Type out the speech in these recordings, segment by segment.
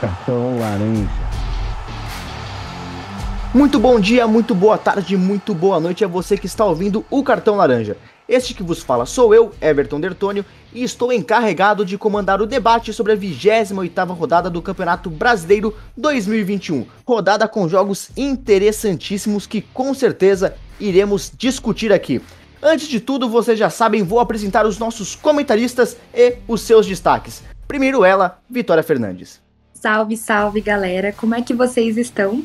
Cartão laranja. Muito bom dia, muito boa tarde, muito boa noite a você que está ouvindo o Cartão Laranja. Este que vos fala sou eu, Everton Dertônio, e estou encarregado de comandar o debate sobre a 28ª rodada do Campeonato Brasileiro 2021. Rodada com jogos interessantíssimos que com certeza iremos discutir aqui. Antes de tudo, vocês já sabem, vou apresentar os nossos comentaristas e os seus destaques. Primeiro ela, Vitória Fernandes. Salve, salve galera, como é que vocês estão?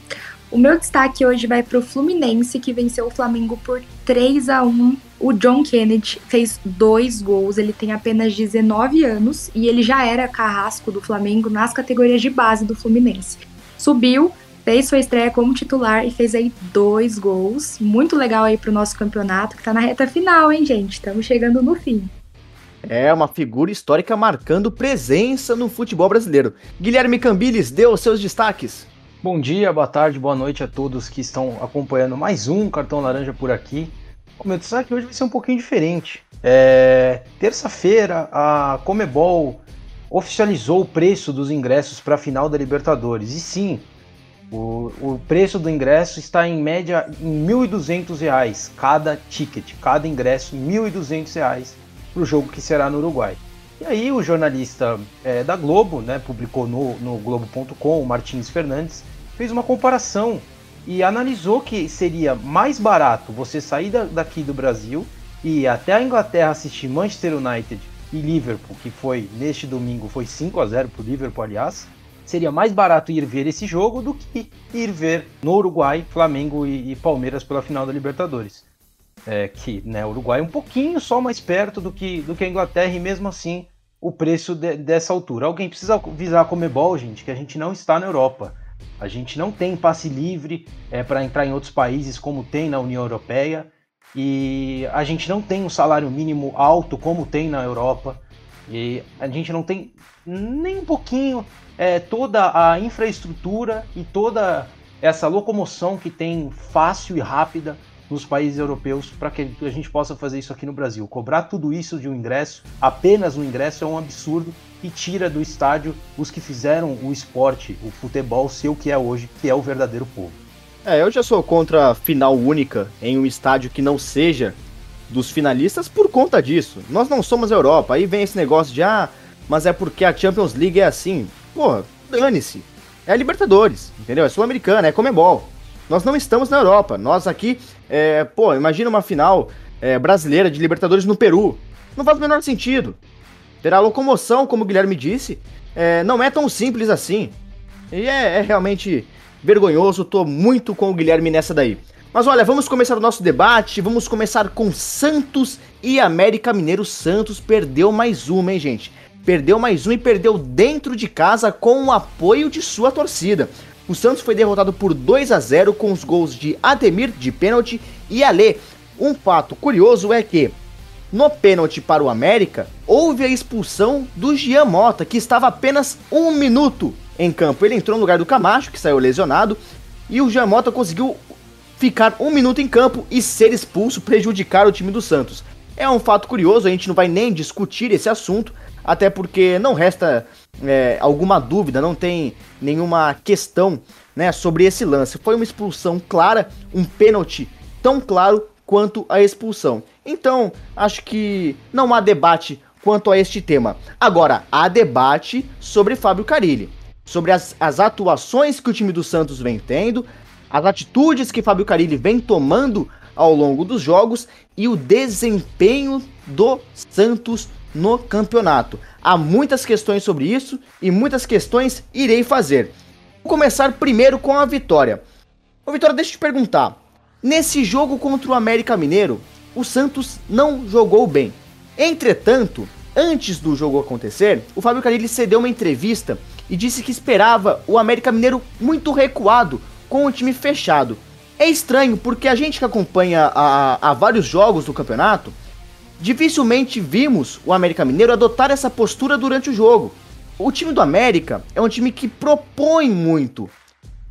O meu destaque hoje vai para o Fluminense, que venceu o Flamengo por 3 a 1 O John Kennedy fez dois gols, ele tem apenas 19 anos e ele já era carrasco do Flamengo nas categorias de base do Fluminense. Subiu, fez sua estreia como titular e fez aí dois gols. Muito legal aí para o nosso campeonato, que está na reta final, hein, gente? Estamos chegando no fim. É uma figura histórica marcando presença no futebol brasileiro. Guilherme Cambiles deu os seus destaques. Bom dia, boa tarde, boa noite a todos que estão acompanhando mais um Cartão Laranja por aqui. O meu destaque hoje vai ser um pouquinho diferente. É... Terça-feira, a Comebol oficializou o preço dos ingressos para a final da Libertadores. E sim, o, o preço do ingresso está em média em R$ 1.200 cada ticket, cada ingresso R$ 1.200 para o jogo que será no Uruguai. E aí o jornalista é, da Globo, né, publicou no, no Globo.com, o Martins Fernandes, fez uma comparação e analisou que seria mais barato você sair da, daqui do Brasil e ir até a Inglaterra assistir Manchester United e Liverpool, que foi neste domingo foi 5 a 0 para o Liverpool, aliás. Seria mais barato ir ver esse jogo do que ir ver no Uruguai Flamengo e, e Palmeiras pela final da Libertadores é, que né, o Uruguai é um pouquinho só mais perto do que, do que a Inglaterra e mesmo assim o preço de, dessa altura. Alguém precisa visar a Comebol, gente, que a gente não está na Europa. A gente não tem passe livre é, para entrar em outros países como tem na União Europeia e a gente não tem um salário mínimo alto como tem na Europa e a gente não tem nem um pouquinho é, toda a infraestrutura e toda essa locomoção que tem fácil e rápida nos países europeus para que a gente possa fazer isso aqui no Brasil. Cobrar tudo isso de um ingresso, apenas um ingresso, é um absurdo e tira do estádio os que fizeram o esporte, o futebol, ser o que é hoje, que é o verdadeiro povo. É, eu já sou contra a final única em um estádio que não seja dos finalistas por conta disso. Nós não somos a Europa. Aí vem esse negócio de, ah, mas é porque a Champions League é assim. Porra, dane-se. É a Libertadores, entendeu? É Sul-Americana, é Comebol. Nós não estamos na Europa. Nós aqui, é, pô, imagina uma final é, brasileira de Libertadores no Peru. Não faz o menor sentido. Terá locomoção, como o Guilherme disse, é, não é tão simples assim. E é, é realmente vergonhoso, tô muito com o Guilherme nessa daí. Mas olha, vamos começar o nosso debate, vamos começar com Santos e América Mineiro. Santos perdeu mais uma, hein, gente? Perdeu mais uma e perdeu dentro de casa com o apoio de sua torcida. O Santos foi derrotado por 2 a 0 com os gols de Ademir de pênalti e Alê. Um fato curioso é que no pênalti para o América houve a expulsão do Gian Mota, que estava apenas um minuto em campo. Ele entrou no lugar do Camacho, que saiu lesionado, e o Gian Mota conseguiu ficar um minuto em campo e ser expulso, prejudicar o time do Santos. É um fato curioso, a gente não vai nem discutir esse assunto, até porque não resta é, alguma dúvida, não tem nenhuma questão né, sobre esse lance. Foi uma expulsão clara, um pênalti tão claro quanto a expulsão. Então, acho que não há debate quanto a este tema. Agora, há debate sobre Fábio Carilli, sobre as, as atuações que o time do Santos vem tendo, as atitudes que Fábio Carilli vem tomando ao longo dos jogos e o desempenho do Santos no campeonato. Há muitas questões sobre isso e muitas questões irei fazer. Vou começar primeiro com a vitória. Ô Vitória, deixa eu te perguntar. Nesse jogo contra o América Mineiro, o Santos não jogou bem. Entretanto, antes do jogo acontecer, o Fábio Carilli cedeu uma entrevista e disse que esperava o América Mineiro muito recuado, com o time fechado. É estranho porque a gente que acompanha há, vários jogos do campeonato Dificilmente vimos o América Mineiro adotar essa postura durante o jogo. O time do América é um time que propõe muito.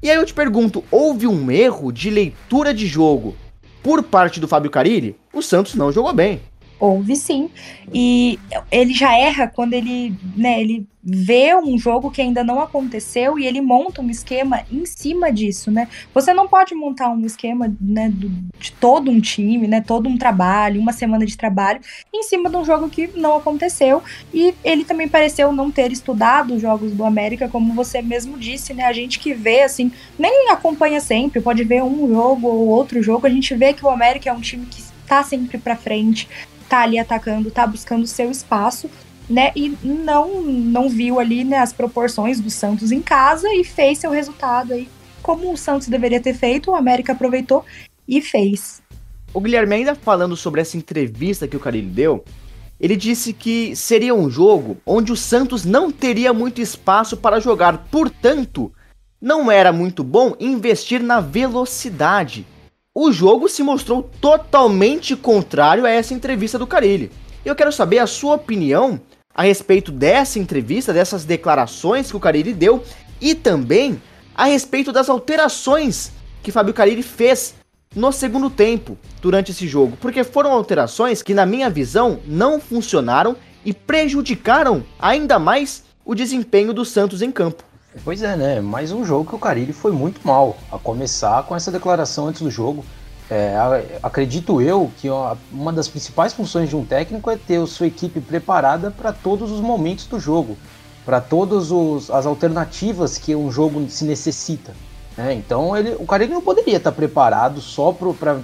E aí eu te pergunto, houve um erro de leitura de jogo por parte do Fábio Carilli? O Santos não jogou bem. Houve sim. E ele já erra quando ele, né, ele vê um jogo que ainda não aconteceu e ele monta um esquema em cima disso, né? Você não pode montar um esquema, né, do, de todo um time, né, todo um trabalho, uma semana de trabalho em cima de um jogo que não aconteceu. E ele também pareceu não ter estudado os jogos do América, como você mesmo disse, né? A gente que vê assim, nem acompanha sempre, pode ver um jogo ou outro jogo, a gente vê que o América é um time que tá sempre para frente, tá ali atacando, tá buscando seu espaço, né? E não não viu ali né, as proporções do Santos em casa e fez seu resultado aí como o Santos deveria ter feito, o América aproveitou e fez. O Guilherme ainda falando sobre essa entrevista que o Carilli deu, ele disse que seria um jogo onde o Santos não teria muito espaço para jogar, portanto, não era muito bom investir na velocidade o jogo se mostrou totalmente contrário a essa entrevista do Carilli. Eu quero saber a sua opinião a respeito dessa entrevista, dessas declarações que o Carilli deu e também a respeito das alterações que Fábio Carilli fez no segundo tempo durante esse jogo, porque foram alterações que na minha visão não funcionaram e prejudicaram ainda mais o desempenho do Santos em campo. Pois é, né? Mais um jogo que o Carilli foi muito mal. A começar com essa declaração antes do jogo. É, acredito eu que uma das principais funções de um técnico é ter a sua equipe preparada para todos os momentos do jogo, para todas as alternativas que um jogo se necessita. Né? Então ele, o Carilli não poderia estar preparado só para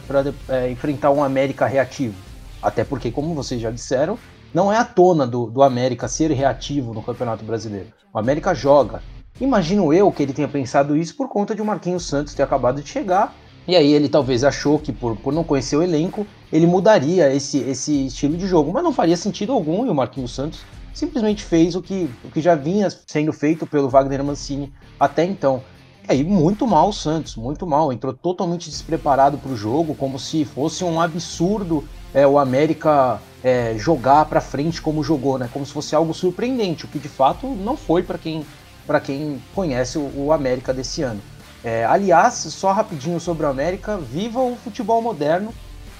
é, enfrentar um América reativo. Até porque, como vocês já disseram, não é a tona do, do América ser reativo no Campeonato Brasileiro. O América joga, Imagino eu que ele tenha pensado isso por conta de o Marquinhos Santos ter acabado de chegar. E aí ele talvez achou que por, por não conhecer o elenco, ele mudaria esse, esse estilo de jogo. Mas não faria sentido algum e o Marquinhos Santos simplesmente fez o que, o que já vinha sendo feito pelo Wagner Mancini até então. E aí, muito mal o Santos, muito mal. Entrou totalmente despreparado para o jogo, como se fosse um absurdo é, o América é, jogar para frente como jogou, né? Como se fosse algo surpreendente, o que de fato não foi para quem para quem conhece o, o, América desse ano. É, aliás, só rapidinho sobre o América, viva o futebol moderno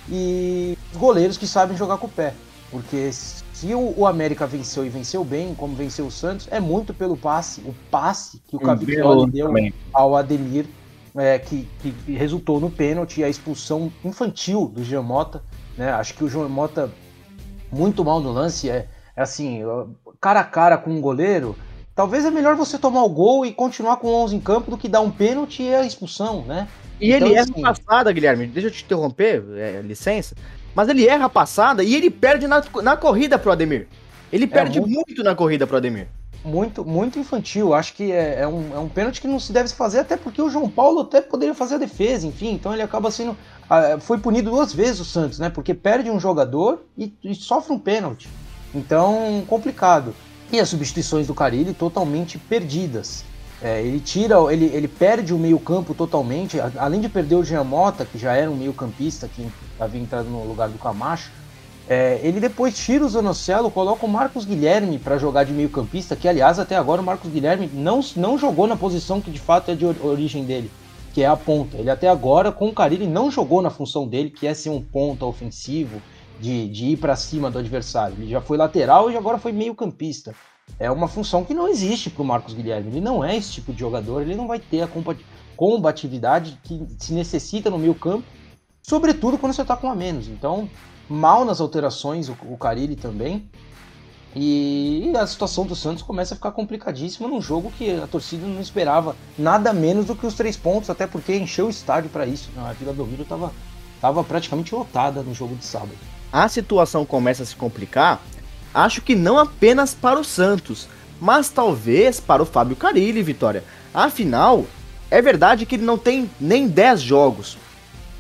e os goleiros que sabem jogar com o pé. Porque se o, o América venceu e venceu bem, como venceu o Santos, é muito pelo passe, o passe que o Cavicchioli deu também. ao Ademir, é, que, que, resultou no pênalti e a expulsão infantil do Jean Mota. Né? Acho que o João Mota, muito mal no lance, é, é assim, cara a cara com um goleiro, Talvez é melhor você tomar o gol e continuar com 11 em campo do que dar um pênalti e a expulsão, né? E então, ele erra assim... passada, Guilherme. Deixa eu te interromper, é, licença. Mas ele erra a passada e ele perde na, na corrida pro Ademir. Ele é perde é muito... muito na corrida pro Ademir muito, muito infantil. Acho que é, é, um, é um pênalti que não se deve fazer, até porque o João Paulo até poderia fazer a defesa, enfim. Então ele acaba sendo. Foi punido duas vezes o Santos, né? Porque perde um jogador e, e sofre um pênalti. Então, complicado. E as substituições do Carilli totalmente perdidas. É, ele tira, ele, ele perde o meio-campo totalmente, além de perder o Jean Mota, que já era um meio-campista que havia entrado no lugar do Camacho. É, ele depois tira o Zanocelo, coloca o Marcos Guilherme para jogar de meio-campista, que aliás até agora o Marcos Guilherme não, não jogou na posição que de fato é de origem dele, que é a ponta. Ele até agora com o Carilli não jogou na função dele, que é ser um ponta ofensivo, de, de ir para cima do adversário. Ele já foi lateral e agora foi meio campista. É uma função que não existe para o Marcos Guilherme. Ele não é esse tipo de jogador, ele não vai ter a combatividade que se necessita no meio campo, sobretudo quando você está com a menos. Então, mal nas alterações, o, o Carilli também. E a situação do Santos começa a ficar complicadíssima num jogo que a torcida não esperava nada menos do que os três pontos, até porque encheu o estádio para isso. A Vila Belmiro estava tava praticamente lotada no jogo de sábado a situação começa a se complicar, acho que não apenas para o Santos, mas talvez para o Fábio Carilli, Vitória. Afinal, é verdade que ele não tem nem 10 jogos.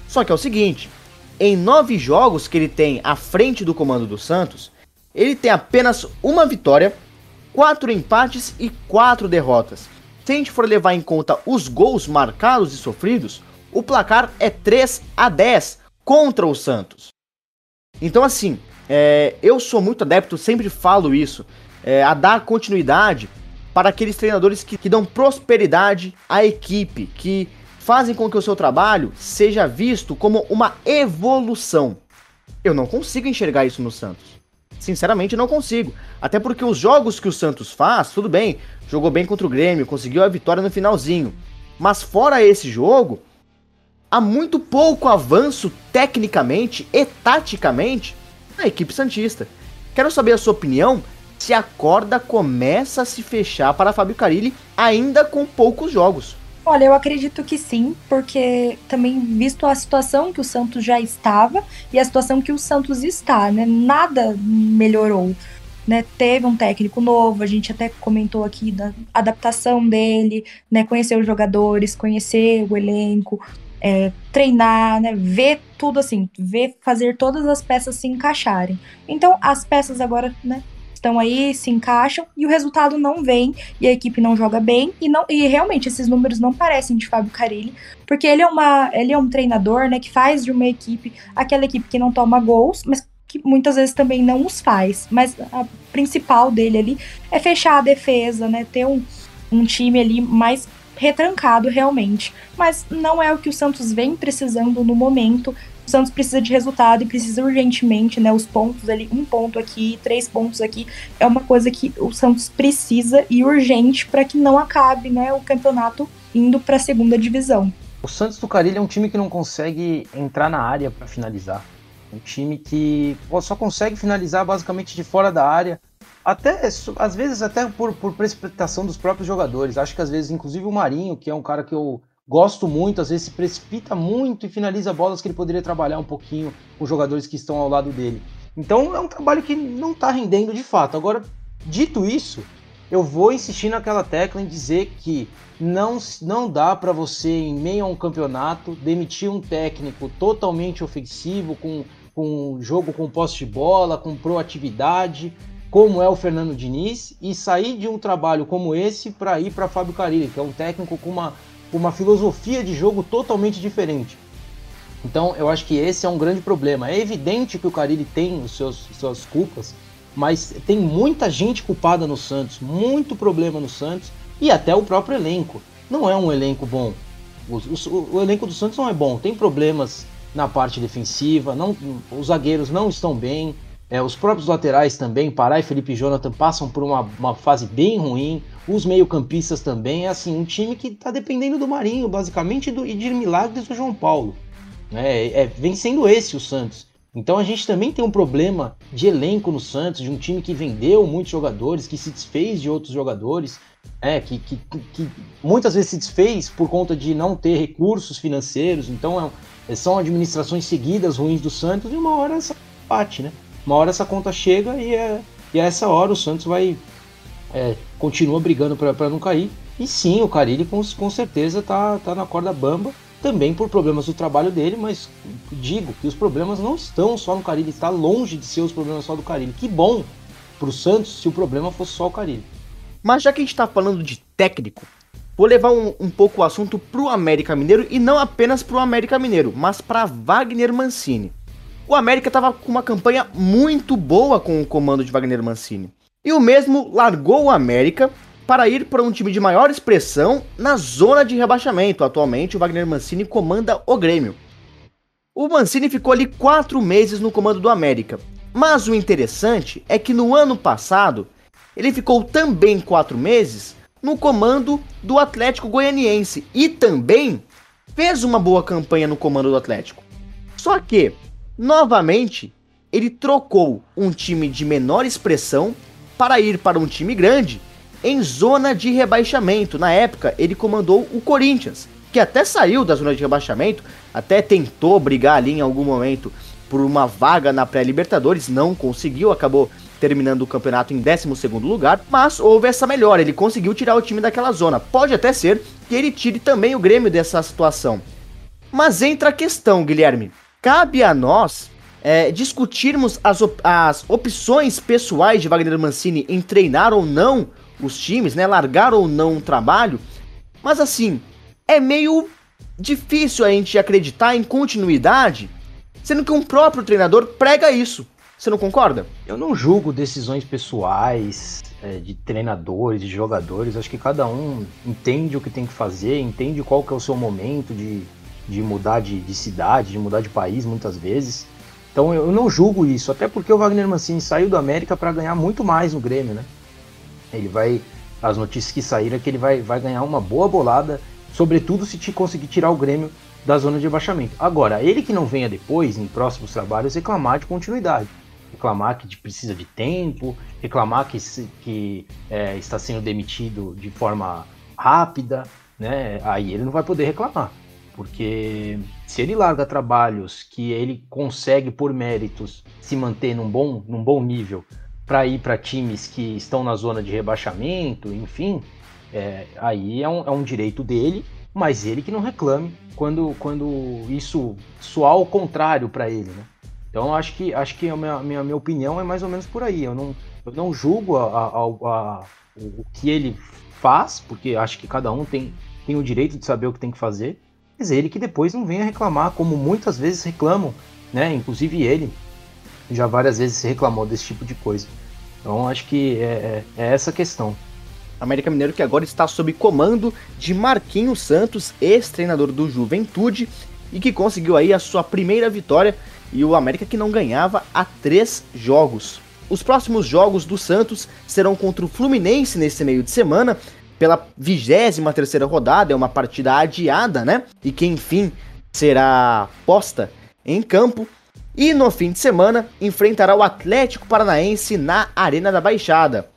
Só que é o seguinte, em 9 jogos que ele tem à frente do comando do Santos, ele tem apenas uma vitória, 4 empates e 4 derrotas. Se a gente for levar em conta os gols marcados e sofridos, o placar é 3 a 10 contra o Santos. Então, assim, é, eu sou muito adepto, sempre falo isso, é, a dar continuidade para aqueles treinadores que, que dão prosperidade à equipe, que fazem com que o seu trabalho seja visto como uma evolução. Eu não consigo enxergar isso no Santos. Sinceramente, não consigo. Até porque os jogos que o Santos faz, tudo bem, jogou bem contra o Grêmio, conseguiu a vitória no finalzinho. Mas fora esse jogo, há muito pouco avanço tecnicamente e taticamente na equipe Santista. Quero saber a sua opinião se a corda começa a se fechar para Fábio Carilli ainda com poucos jogos. Olha, eu acredito que sim, porque também visto a situação que o Santos já estava e a situação que o Santos está, né? Nada melhorou. Né, teve um técnico novo, a gente até comentou aqui da adaptação dele, né, conhecer os jogadores, conhecer o elenco, é, treinar, né, ver tudo assim, ver fazer todas as peças se encaixarem. Então as peças agora, né, estão aí, se encaixam e o resultado não vem e a equipe não joga bem e não e realmente esses números não parecem de Fábio Carilli, porque ele é uma ele é um treinador, né, que faz de uma equipe aquela equipe que não toma gols, mas que muitas vezes também não os faz, mas a principal dele ali é fechar a defesa, né, ter um, um time ali mais retrancado realmente. Mas não é o que o Santos vem precisando no momento. O Santos precisa de resultado e precisa urgentemente, né? Os pontos ali, um ponto aqui, três pontos aqui, é uma coisa que o Santos precisa e urgente para que não acabe, né? O campeonato indo para a segunda divisão. O Santos do Carilho é um time que não consegue entrar na área para finalizar. Um time que só consegue finalizar basicamente de fora da área até, às vezes, até por, por precipitação dos próprios jogadores. Acho que às vezes, inclusive o Marinho, que é um cara que eu gosto muito, às vezes se precipita muito e finaliza bolas que ele poderia trabalhar um pouquinho com os jogadores que estão ao lado dele. Então é um trabalho que não está rendendo de fato. Agora, dito isso, eu vou insistir naquela tecla em dizer que não, não dá para você, em meio a um campeonato, demitir um técnico totalmente ofensivo, com, com jogo com posse de bola, com proatividade, como é o Fernando Diniz e sair de um trabalho como esse para ir para Fábio Carilli, que é um técnico com uma, com uma filosofia de jogo totalmente diferente. Então eu acho que esse é um grande problema. É evidente que o Carilli tem os seus suas culpas, mas tem muita gente culpada no Santos, muito problema no Santos e até o próprio elenco. Não é um elenco bom. O, o, o elenco do Santos não é bom. Tem problemas na parte defensiva, não, os zagueiros não estão bem, é, os próprios laterais também, Pará e Felipe Jonathan, passam por uma, uma fase bem ruim. Os meio-campistas também. É assim, um time que está dependendo do Marinho, basicamente, do, e de milagres do João Paulo. É, é, vem sendo esse o Santos. Então a gente também tem um problema de elenco no Santos, de um time que vendeu muitos jogadores, que se desfez de outros jogadores, é, que, que, que muitas vezes se desfez por conta de não ter recursos financeiros. Então é, são administrações seguidas ruins do Santos e uma hora essa bate, né? Uma hora essa conta chega e, é, e a essa hora o Santos vai. É, continua brigando para não cair. E sim, o Carilli com, com certeza tá, tá na corda bamba, também por problemas do trabalho dele, mas digo que os problemas não estão só no Carilli, está longe de ser os problemas só do Carilli. Que bom para o Santos se o problema fosse só o Carilli. Mas já que a gente está falando de técnico, vou levar um, um pouco o assunto para o América Mineiro e não apenas para o América Mineiro, mas para Wagner Mancini o América estava com uma campanha muito boa com o comando de Wagner Mancini. E o mesmo largou o América para ir para um time de maior expressão na zona de rebaixamento. Atualmente, o Wagner Mancini comanda o Grêmio. O Mancini ficou ali quatro meses no comando do América. Mas o interessante é que no ano passado, ele ficou também quatro meses no comando do Atlético Goianiense e também fez uma boa campanha no comando do Atlético. Só que Novamente, ele trocou um time de menor expressão para ir para um time grande em zona de rebaixamento. Na época, ele comandou o Corinthians, que até saiu da zona de rebaixamento, até tentou brigar ali em algum momento por uma vaga na pré-Libertadores, não conseguiu, acabou terminando o campeonato em 12 lugar, mas houve essa melhora, ele conseguiu tirar o time daquela zona. Pode até ser que ele tire também o Grêmio dessa situação. Mas entra a questão, Guilherme. Cabe a nós é, discutirmos as, op as opções pessoais de Wagner Mancini em treinar ou não os times, né? Largar ou não o trabalho. Mas assim, é meio difícil a gente acreditar em continuidade, sendo que um próprio treinador prega isso. Você não concorda? Eu não julgo decisões pessoais é, de treinadores, de jogadores. Acho que cada um entende o que tem que fazer, entende qual que é o seu momento de de mudar de, de cidade, de mudar de país muitas vezes. Então eu não julgo isso, até porque o Wagner Mancini saiu do América para ganhar muito mais no Grêmio, né? Ele vai. As notícias que saíram é que ele vai, vai ganhar uma boa bolada, sobretudo se te conseguir tirar o Grêmio da zona de abaixamento. Agora, ele que não venha depois, em próximos trabalhos, reclamar de continuidade. Reclamar que precisa de tempo, reclamar que, que é, está sendo demitido de forma rápida, né? Aí ele não vai poder reclamar. Porque se ele larga trabalhos que ele consegue, por méritos, se manter num bom, num bom nível para ir para times que estão na zona de rebaixamento, enfim, é, aí é um, é um direito dele, mas ele que não reclame quando, quando isso soar ao contrário para ele, né? Então acho que acho que a minha, minha, minha opinião é mais ou menos por aí. Eu não, eu não julgo a, a, a, o que ele faz, porque acho que cada um tem, tem o direito de saber o que tem que fazer, mas ele que depois não venha reclamar, como muitas vezes reclamam, né? Inclusive ele já várias vezes reclamou desse tipo de coisa. Então acho que é, é, é essa questão. América Mineiro que agora está sob comando de Marquinhos Santos, ex-treinador do Juventude, e que conseguiu aí a sua primeira vitória e o América que não ganhava há três jogos. Os próximos jogos do Santos serão contra o Fluminense nesse meio de semana, pela 23 terceira rodada, é uma partida adiada, né? E que enfim será posta em campo. E no fim de semana enfrentará o Atlético Paranaense na Arena da Baixada.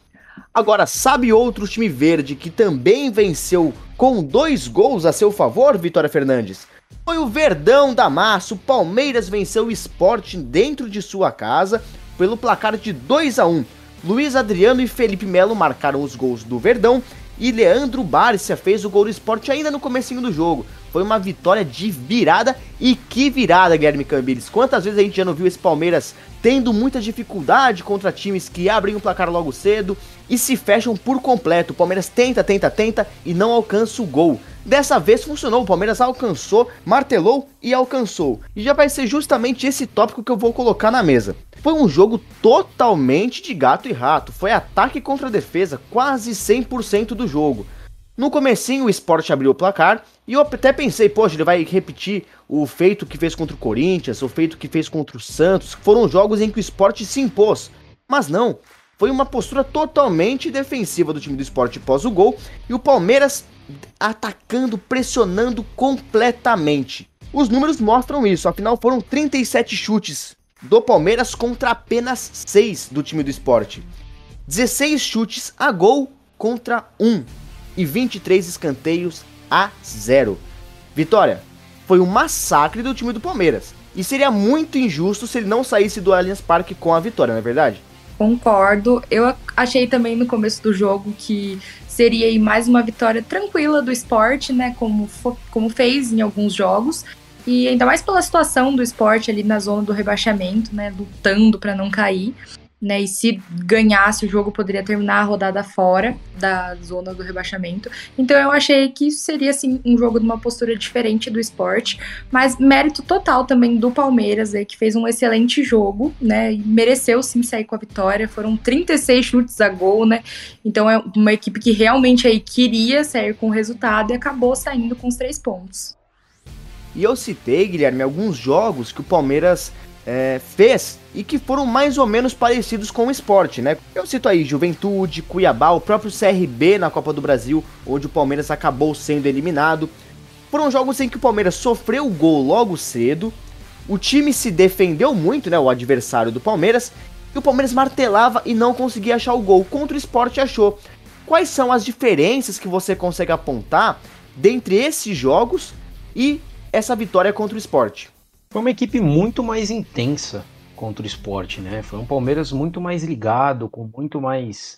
Agora, sabe outro time verde que também venceu com dois gols a seu favor, Vitória Fernandes? Foi o Verdão da Massa. O Palmeiras venceu o esporte dentro de sua casa pelo placar de 2 a 1 Luiz Adriano e Felipe Melo marcaram os gols do Verdão e Leandro Bárcia fez o gol do esporte ainda no comecinho do jogo. Foi uma vitória de virada e que virada, Guilherme Cambiles. Quantas vezes a gente já não viu esse Palmeiras tendo muita dificuldade contra times que abrem o placar logo cedo e se fecham por completo. O Palmeiras tenta, tenta, tenta e não alcança o gol. Dessa vez funcionou, o Palmeiras alcançou, martelou e alcançou. E já vai ser justamente esse tópico que eu vou colocar na mesa. Foi um jogo totalmente de gato e rato, foi ataque contra defesa quase 100% do jogo. No comecinho o Sport abriu o placar e eu até pensei, poxa, ele vai repetir o feito que fez contra o Corinthians, o feito que fez contra o Santos, foram jogos em que o Sport se impôs. Mas não, foi uma postura totalmente defensiva do time do Sport pós o gol e o Palmeiras atacando, pressionando completamente. Os números mostram isso, afinal foram 37 chutes do Palmeiras contra apenas 6 do time do Sport. 16 chutes a gol contra 1 e 23 escanteios a 0. Vitória, foi um massacre do time do Palmeiras. E seria muito injusto se ele não saísse do Allianz Parque com a vitória, não é verdade? Concordo. Eu achei também no começo do jogo que seria mais uma vitória tranquila do esporte, né? Como, como fez em alguns jogos. E ainda mais pela situação do esporte ali na zona do rebaixamento, né? Lutando para não cair né? E se ganhasse o jogo, poderia terminar a rodada fora da zona do rebaixamento. Então eu achei que seria assim um jogo de uma postura diferente do esporte, mas mérito total também do Palmeiras, aí, que fez um excelente jogo, né? E mereceu sim sair com a vitória. Foram 36 chutes a gol, né? Então é uma equipe que realmente aí queria sair com o resultado e acabou saindo com os três pontos. E eu citei, Guilherme, alguns jogos que o Palmeiras é, fez e que foram mais ou menos parecidos com o esporte, né? Eu cito aí Juventude, Cuiabá, o próprio CRB na Copa do Brasil, onde o Palmeiras acabou sendo eliminado. Foram jogos em que o Palmeiras sofreu o gol logo cedo, o time se defendeu muito, né? O adversário do Palmeiras, e o Palmeiras martelava e não conseguia achar o gol. Contra o esporte achou. Quais são as diferenças que você consegue apontar dentre esses jogos e essa vitória contra o esporte? Foi uma equipe muito mais intensa contra o esporte, né? Foi um Palmeiras muito mais ligado, com muito mais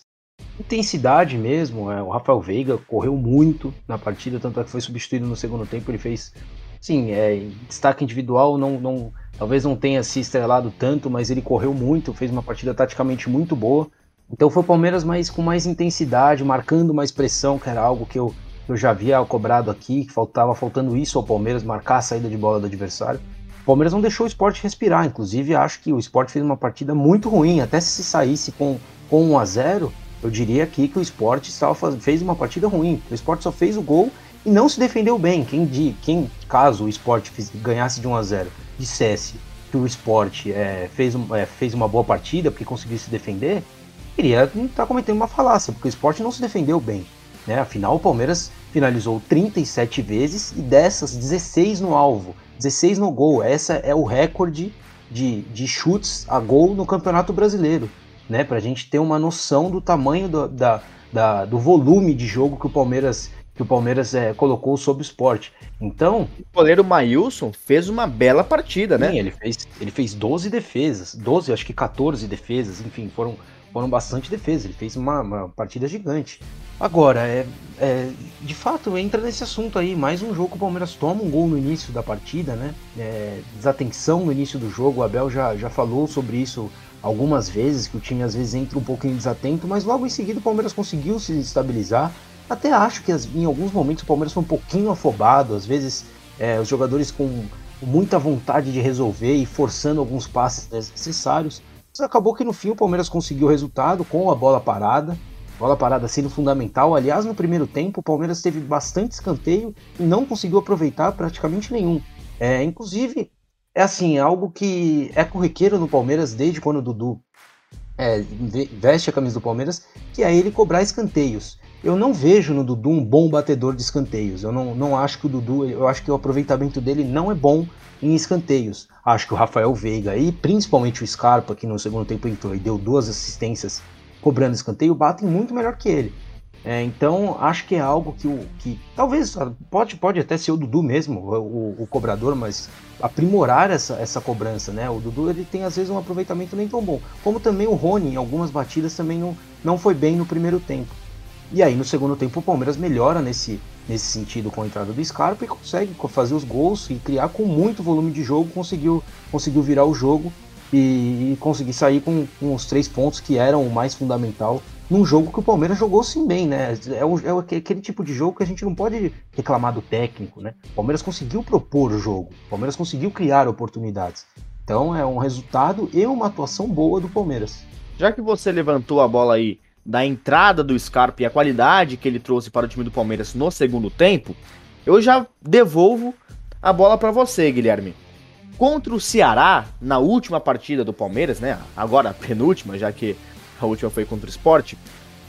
intensidade mesmo. É, o Rafael Veiga correu muito na partida, tanto é que foi substituído no segundo tempo. Ele fez, sim, é, destaque individual, não, não, talvez não tenha se estrelado tanto, mas ele correu muito, fez uma partida taticamente muito boa. Então foi o Palmeiras mais, com mais intensidade, marcando mais pressão, que era algo que eu, eu já havia cobrado aqui, que faltava faltando isso ao Palmeiras, marcar a saída de bola do adversário. Palmeiras não deixou o esporte respirar. Inclusive, acho que o esporte fez uma partida muito ruim. Até se saísse com, com 1 a 0 eu diria aqui que o esporte estava fez uma partida ruim. O esporte só fez o gol e não se defendeu bem. Quem, quem caso o esporte ganhasse de 1 a 0 dissesse que o esporte é, fez, é, fez uma boa partida porque conseguiu se defender, queria estar tá cometendo uma falácia, porque o esporte não se defendeu bem. Né? Afinal, o Palmeiras finalizou 37 vezes e dessas 16 no alvo, 16 no gol. Essa é o recorde de, de chutes a gol no Campeonato Brasileiro. Né? Para a gente ter uma noção do tamanho do, da, da, do volume de jogo que o Palmeiras que o Palmeiras é, colocou sobre o esporte. Então. O goleiro Maílson fez uma bela partida, né? Sim, ele fez, ele fez 12 defesas, 12, acho que 14 defesas, enfim, foram, foram bastante defesas. Ele fez uma, uma partida gigante. Agora, é, é, de fato, entra nesse assunto aí. Mais um jogo que o Palmeiras toma um gol no início da partida, né? É, desatenção no início do jogo. O Abel já, já falou sobre isso algumas vezes, que o time às vezes entra um pouquinho desatento, mas logo em seguida o Palmeiras conseguiu se estabilizar. Até acho que em alguns momentos o Palmeiras foi um pouquinho afobado, às vezes é, os jogadores com muita vontade de resolver e forçando alguns passes necessários. Acabou que no fim o Palmeiras conseguiu o resultado com a bola parada. Bola parada sendo fundamental. Aliás, no primeiro tempo, o Palmeiras teve bastante escanteio e não conseguiu aproveitar praticamente nenhum. É, inclusive, é assim, algo que é corriqueiro no Palmeiras desde quando o Dudu é, veste a camisa do Palmeiras, que é ele cobrar escanteios. Eu não vejo no Dudu um bom batedor de escanteios. Eu não, não acho que o Dudu, eu acho que o aproveitamento dele não é bom em escanteios. Acho que o Rafael Veiga e principalmente o Scarpa, que no segundo tempo entrou e deu duas assistências cobrando escanteio, batem muito melhor que ele. É, então acho que é algo que, o, que talvez pode, pode até ser o Dudu mesmo, o, o, cobrador, mas aprimorar essa, essa cobrança, né? O Dudu ele tem às vezes um aproveitamento nem tão bom, como também o Rony em algumas batidas também não, não foi bem no primeiro tempo. E aí no segundo tempo o Palmeiras melhora nesse, nesse sentido com a entrada do Scarpa e consegue fazer os gols e criar com muito volume de jogo, conseguiu, conseguiu virar o jogo e, e conseguir sair com, com, os três pontos que eram o mais fundamental num jogo que o Palmeiras jogou sim bem, né? É, o, é aquele tipo de jogo que a gente não pode reclamar do técnico, né? O Palmeiras conseguiu propor o jogo, o Palmeiras conseguiu criar oportunidades. Então é um resultado e uma atuação boa do Palmeiras. Já que você levantou a bola aí da entrada do Scarpa e a qualidade que ele trouxe para o time do Palmeiras no segundo tempo, eu já devolvo a bola para você, Guilherme. Contra o Ceará, na última partida do Palmeiras, né? Agora a penúltima, já que a última foi contra o Sport.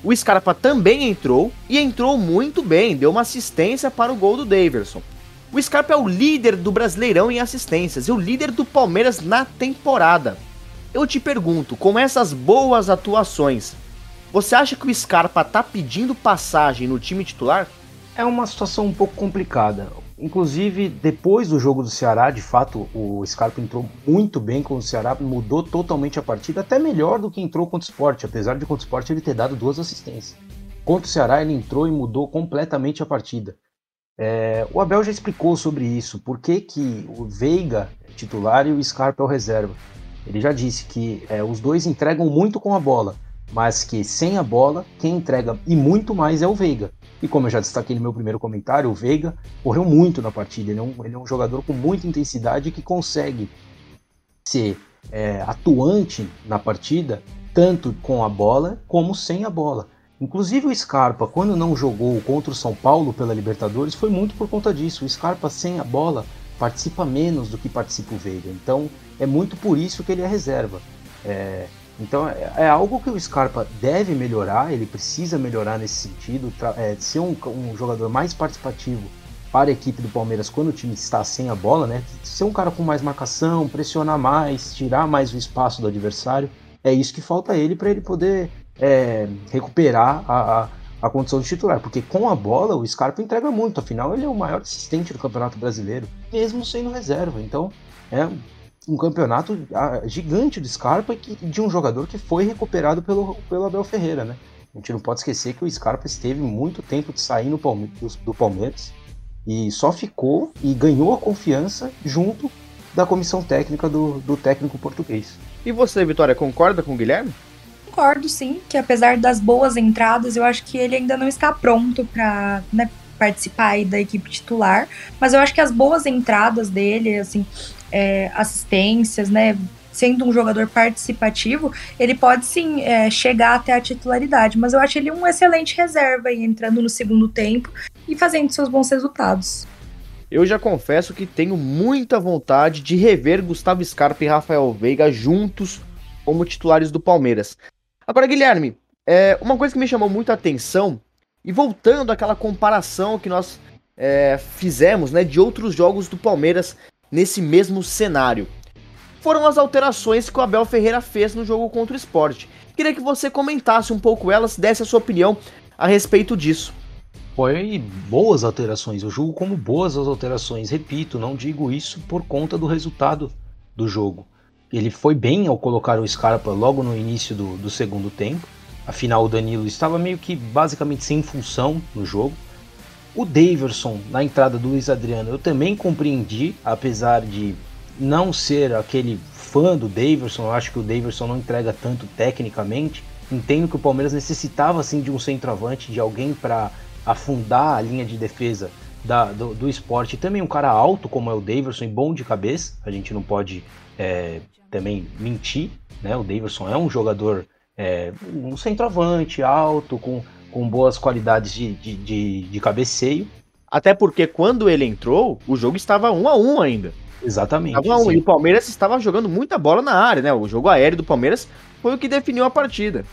O Scarpa também entrou e entrou muito bem, deu uma assistência para o gol do Daverson. O Scarpa é o líder do Brasileirão em assistências e o líder do Palmeiras na temporada. Eu te pergunto, com essas boas atuações, você acha que o Scarpa tá pedindo passagem no time titular? É uma situação um pouco complicada. Inclusive, depois do jogo do Ceará, de fato, o Scarpa entrou muito bem com o Ceará, mudou totalmente a partida, até melhor do que entrou contra o Sport, apesar de contra o Sport ele ter dado duas assistências. Contra o Ceará, ele entrou e mudou completamente a partida. É, o Abel já explicou sobre isso, por que, que o Veiga é titular e o Scarpa é o reserva. Ele já disse que é, os dois entregam muito com a bola, mas que sem a bola, quem entrega e muito mais é o Veiga. E como eu já destaquei no meu primeiro comentário, o Veiga correu muito na partida. Ele é um, ele é um jogador com muita intensidade que consegue ser é, atuante na partida, tanto com a bola como sem a bola. Inclusive o Scarpa, quando não jogou contra o São Paulo pela Libertadores, foi muito por conta disso. O Scarpa sem a bola participa menos do que participa o Veiga. Então é muito por isso que ele é reserva. É, então é, é, algo que o Scarpa deve melhorar, ele precisa melhorar nesse sentido, é, ser um, um, jogador mais participativo para a equipe do Palmeiras quando o time está sem a bola, né? Ser um cara com mais marcação, pressionar mais, tirar mais o espaço do adversário. É isso que falta a ele para ele poder é, recuperar a, a, a, condição de titular. Porque com a bola o Scarpa entrega muito, afinal ele é o maior assistente do Campeonato Brasileiro, mesmo sendo reserva. Então é um campeonato ah, gigante do Scarpa e de um jogador que foi recuperado pelo, pelo Abel Ferreira, né? A gente não pode esquecer que o Scarpa esteve muito tempo de sair no Palme do, Palmeiras e só ficou e ganhou a confiança junto da comissão técnica do, do técnico português. E você, Vitória, concorda com o Guilherme? Concordo, sim, que apesar das boas entradas, eu acho que ele ainda não está pronto para né, participar da equipe titular. Mas eu acho que as boas entradas dele, assim, é, assistências, né? Sendo um jogador participativo, ele pode sim é, chegar até a titularidade, mas eu acho ele um excelente reserva aí, entrando no segundo tempo e fazendo seus bons resultados. eu já confesso que tenho muita vontade de rever Gustavo Scarpa e Rafael Veiga juntos como titulares do Palmeiras. Agora, Guilherme, é, uma coisa que me chamou muito a atenção, e voltando àquela comparação que nós é, fizemos né, de outros jogos do Palmeiras nesse mesmo cenário, foram as alterações que o Abel Ferreira fez no jogo contra o esporte. Queria que você comentasse um pouco elas, desse a sua opinião a respeito disso foi boas alterações. Eu julgo como boas as alterações. Repito, não digo isso por conta do resultado do jogo. Ele foi bem ao colocar o Scarpa logo no início do, do segundo tempo. Afinal, o Danilo estava meio que basicamente sem função no jogo. O Daverson, na entrada do Luiz Adriano, eu também compreendi, apesar de não ser aquele fã do Daverson, eu acho que o Daverson não entrega tanto tecnicamente. Entendo que o Palmeiras necessitava assim de um centroavante, de alguém para afundar a linha de defesa da, do, do, esporte. também um cara alto, como é o Daverson, bom de cabeça. A gente não pode é, também mentir. Né? O Daverson é um jogador, é, um centroavante alto, com, com boas qualidades de, de, de, de cabeceio. Até porque quando ele entrou, o jogo estava um a um ainda. Exatamente. Estava um, e o Palmeiras estava jogando muita bola na área, né? O jogo aéreo do Palmeiras foi o que definiu a partida.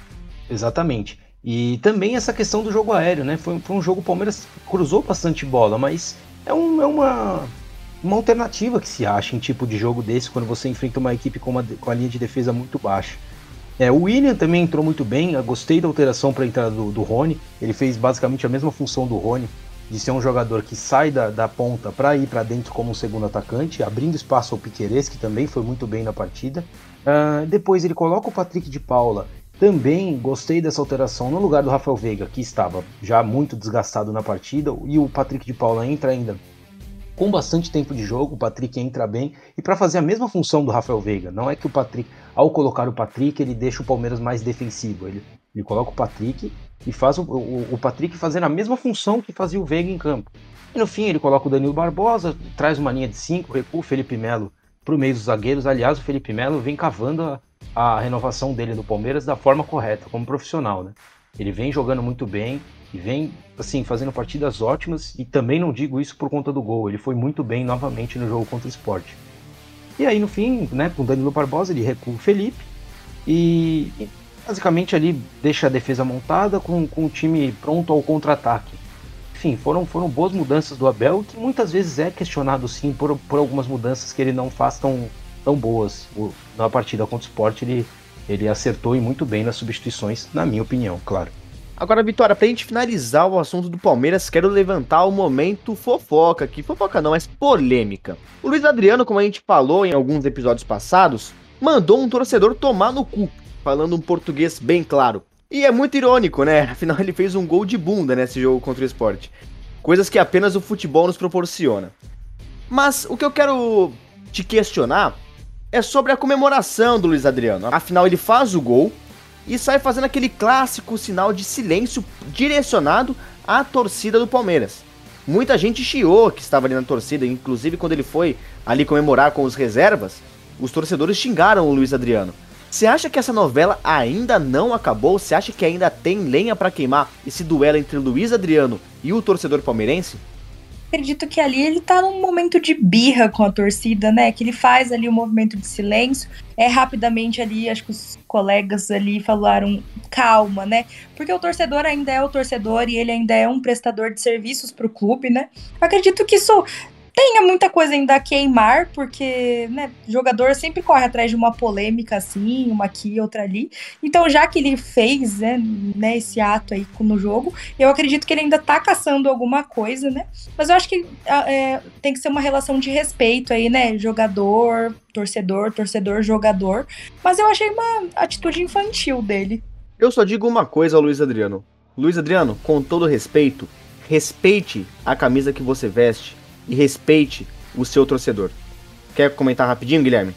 Exatamente. E também essa questão do jogo aéreo, né? Foi, foi um jogo o Palmeiras cruzou bastante bola, mas é, um, é uma, uma alternativa que se acha em tipo de jogo desse quando você enfrenta uma equipe com, uma, com a linha de defesa muito baixa. É, o William também entrou muito bem, eu gostei da alteração para a entrada do, do Rony. Ele fez basicamente a mesma função do Rony, de ser um jogador que sai da, da ponta para ir para dentro como um segundo atacante, abrindo espaço ao Piqueires, que também foi muito bem na partida. Uh, depois ele coloca o Patrick de Paula também gostei dessa alteração no lugar do Rafael Veiga, que estava já muito desgastado na partida, e o Patrick de Paula entra ainda com bastante tempo de jogo, o Patrick entra bem, e para fazer a mesma função do Rafael Veiga. Não é que o Patrick, ao colocar o Patrick, ele deixa o Palmeiras mais defensivo. Ele, ele coloca o Patrick e faz o, o, o Patrick fazendo a mesma função que fazia o Veiga em campo. E no fim ele coloca o Danilo Barbosa, traz uma linha de 5, recua o Felipe Melo para o meio dos zagueiros. Aliás, o Felipe Melo vem cavando a, a renovação dele no Palmeiras da forma correta, como profissional, né? Ele vem jogando muito bem e vem, assim, fazendo partidas ótimas e também não digo isso por conta do gol, ele foi muito bem novamente no jogo contra o esporte. E aí no fim, né, com o Danilo Barbosa, ele recua o Felipe e, e basicamente ali deixa a defesa montada com, com o time pronto ao contra-ataque. Enfim, foram, foram boas mudanças do Abel, que muitas vezes é questionado sim por, por algumas mudanças que ele não faz tão, tão boas. O, na partida contra o Sport, ele, ele acertou e muito bem nas substituições, na minha opinião, claro. Agora, Vitória, pra gente finalizar o assunto do Palmeiras, quero levantar o momento fofoca aqui. Fofoca não, mas polêmica. O Luiz Adriano, como a gente falou em alguns episódios passados, mandou um torcedor tomar no cu, falando um português bem claro. E é muito irônico, né? Afinal, ele fez um gol de bunda nesse jogo contra o esporte. Coisas que apenas o futebol nos proporciona. Mas o que eu quero te questionar é sobre a comemoração do Luiz Adriano. Afinal, ele faz o gol e sai fazendo aquele clássico sinal de silêncio direcionado à torcida do Palmeiras. Muita gente chiou que estava ali na torcida, inclusive quando ele foi ali comemorar com os reservas, os torcedores xingaram o Luiz Adriano. Você acha que essa novela ainda não acabou? Você acha que ainda tem lenha para queimar esse duelo entre Luiz Adriano e o torcedor palmeirense? acredito que ali ele tá num momento de birra com a torcida, né? Que ele faz ali um movimento de silêncio. É rapidamente ali, acho que os colegas ali falaram calma, né? Porque o torcedor ainda é o torcedor e ele ainda é um prestador de serviços para o clube, né? Acredito que isso tenha muita coisa ainda a queimar, porque né, jogador sempre corre atrás de uma polêmica assim, uma aqui, outra ali. Então, já que ele fez né, né, esse ato aí no jogo, eu acredito que ele ainda tá caçando alguma coisa, né? Mas eu acho que é, tem que ser uma relação de respeito aí, né? Jogador, torcedor, torcedor, jogador. Mas eu achei uma atitude infantil dele. Eu só digo uma coisa ao Luiz Adriano. Luiz Adriano, com todo respeito, respeite a camisa que você veste e respeite o seu torcedor. Quer comentar rapidinho, Guilherme?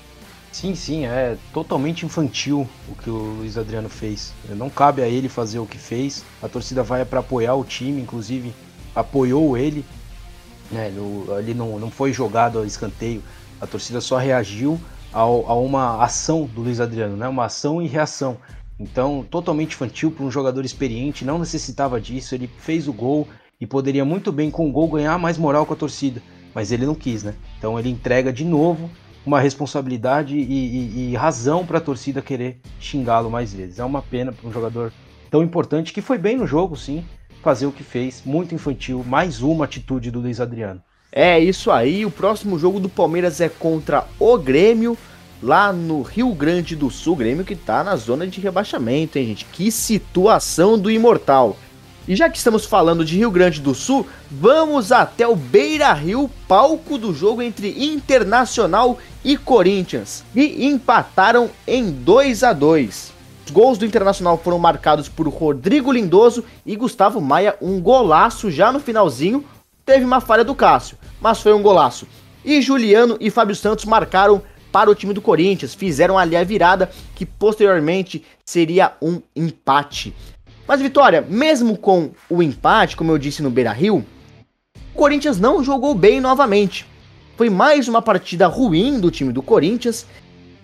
Sim, sim, é totalmente infantil o que o Luiz Adriano fez. Não cabe a ele fazer o que fez. A torcida vai para apoiar o time, inclusive apoiou ele. Né? Ele não, não foi jogado ao escanteio. A torcida só reagiu ao, a uma ação do Luiz Adriano, né? uma ação e reação. Então, totalmente infantil para um jogador experiente, não necessitava disso. Ele fez o gol, e poderia muito bem com o gol ganhar mais moral com a torcida. mas ele não quis, né? Então ele entrega de novo uma responsabilidade e, e, e razão para a torcida querer xingá-lo mais vezes. É uma pena para um jogador tão importante que foi bem no jogo, sim, fazer o que fez, muito infantil, mais uma atitude do Luiz Adriano. É isso aí, o próximo jogo do Palmeiras é contra o Grêmio, lá no Rio Grande do Sul, Grêmio que tá na zona de rebaixamento, hein, gente? Que situação do imortal. E já que estamos falando de Rio Grande do Sul, vamos até o Beira Rio, palco do jogo entre Internacional e Corinthians, e empataram em 2 a 2. Os gols do Internacional foram marcados por Rodrigo Lindoso e Gustavo Maia, um golaço já no finalzinho. Teve uma falha do Cássio, mas foi um golaço. E Juliano e Fábio Santos marcaram para o time do Corinthians, fizeram ali a virada que posteriormente seria um empate. Mas Vitória, mesmo com o empate, como eu disse no Beira-Rio, o Corinthians não jogou bem novamente. Foi mais uma partida ruim do time do Corinthians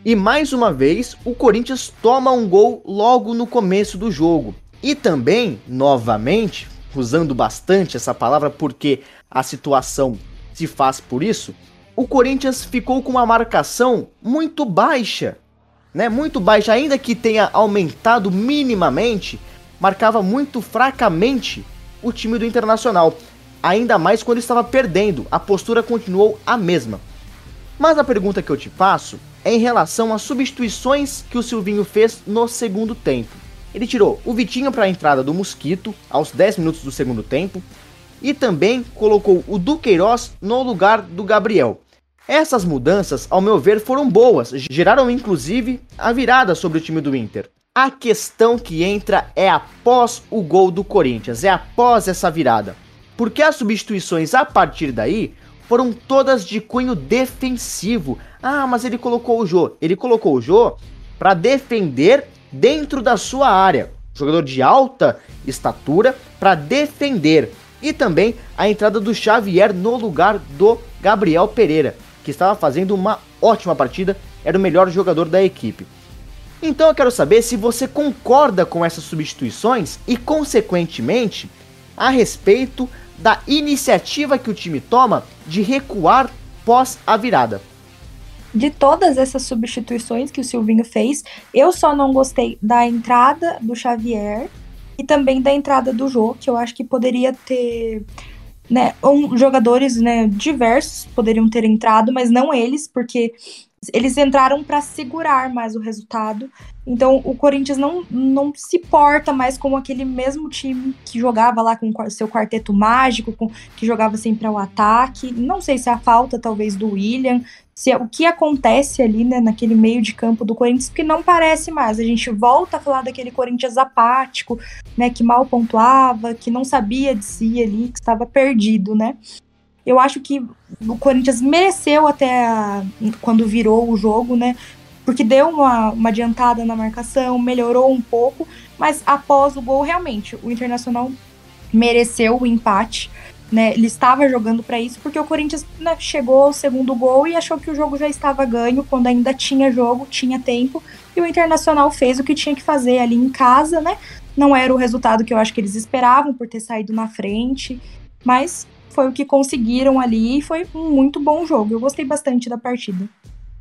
e mais uma vez o Corinthians toma um gol logo no começo do jogo. E também, novamente, usando bastante essa palavra porque a situação se faz por isso, o Corinthians ficou com uma marcação muito baixa, né? Muito baixa, ainda que tenha aumentado minimamente, marcava muito fracamente o time do Internacional, ainda mais quando estava perdendo, a postura continuou a mesma. Mas a pergunta que eu te faço é em relação às substituições que o Silvinho fez no segundo tempo. Ele tirou o Vitinho para a entrada do Mosquito aos 10 minutos do segundo tempo e também colocou o Duqueiroz no lugar do Gabriel. Essas mudanças, ao meu ver, foram boas, geraram inclusive a virada sobre o time do Inter. A questão que entra é após o gol do Corinthians, é após essa virada. Porque as substituições a partir daí foram todas de cunho defensivo. Ah, mas ele colocou o Jô. Ele colocou o Jô para defender dentro da sua área. Jogador de alta estatura para defender. E também a entrada do Xavier no lugar do Gabriel Pereira, que estava fazendo uma ótima partida, era o melhor jogador da equipe. Então eu quero saber se você concorda com essas substituições e, consequentemente, a respeito da iniciativa que o time toma de recuar pós a virada. De todas essas substituições que o Silvinho fez, eu só não gostei da entrada do Xavier e também da entrada do Jô, que eu acho que poderia ter né, um, jogadores né, diversos poderiam ter entrado, mas não eles, porque eles entraram para segurar mais o resultado. Então o Corinthians não, não se porta mais como aquele mesmo time que jogava lá com seu quarteto mágico, com, que jogava sempre ao ataque. Não sei se é a falta talvez do William, se é, o que acontece ali né, naquele meio de campo do Corinthians, porque não parece mais. A gente volta a falar daquele Corinthians apático, né, que mal pontuava, que não sabia de si ali, que estava perdido, né? Eu acho que o Corinthians mereceu até a, quando virou o jogo, né? Porque deu uma, uma adiantada na marcação, melhorou um pouco, mas após o gol, realmente, o Internacional mereceu o empate. Né, ele estava jogando para isso porque o Corinthians né, chegou ao segundo gol e achou que o jogo já estava ganho quando ainda tinha jogo, tinha tempo e o Internacional fez o que tinha que fazer ali em casa, né? Não era o resultado que eu acho que eles esperavam por ter saído na frente, mas foi o que conseguiram ali e foi um muito bom jogo. Eu gostei bastante da partida.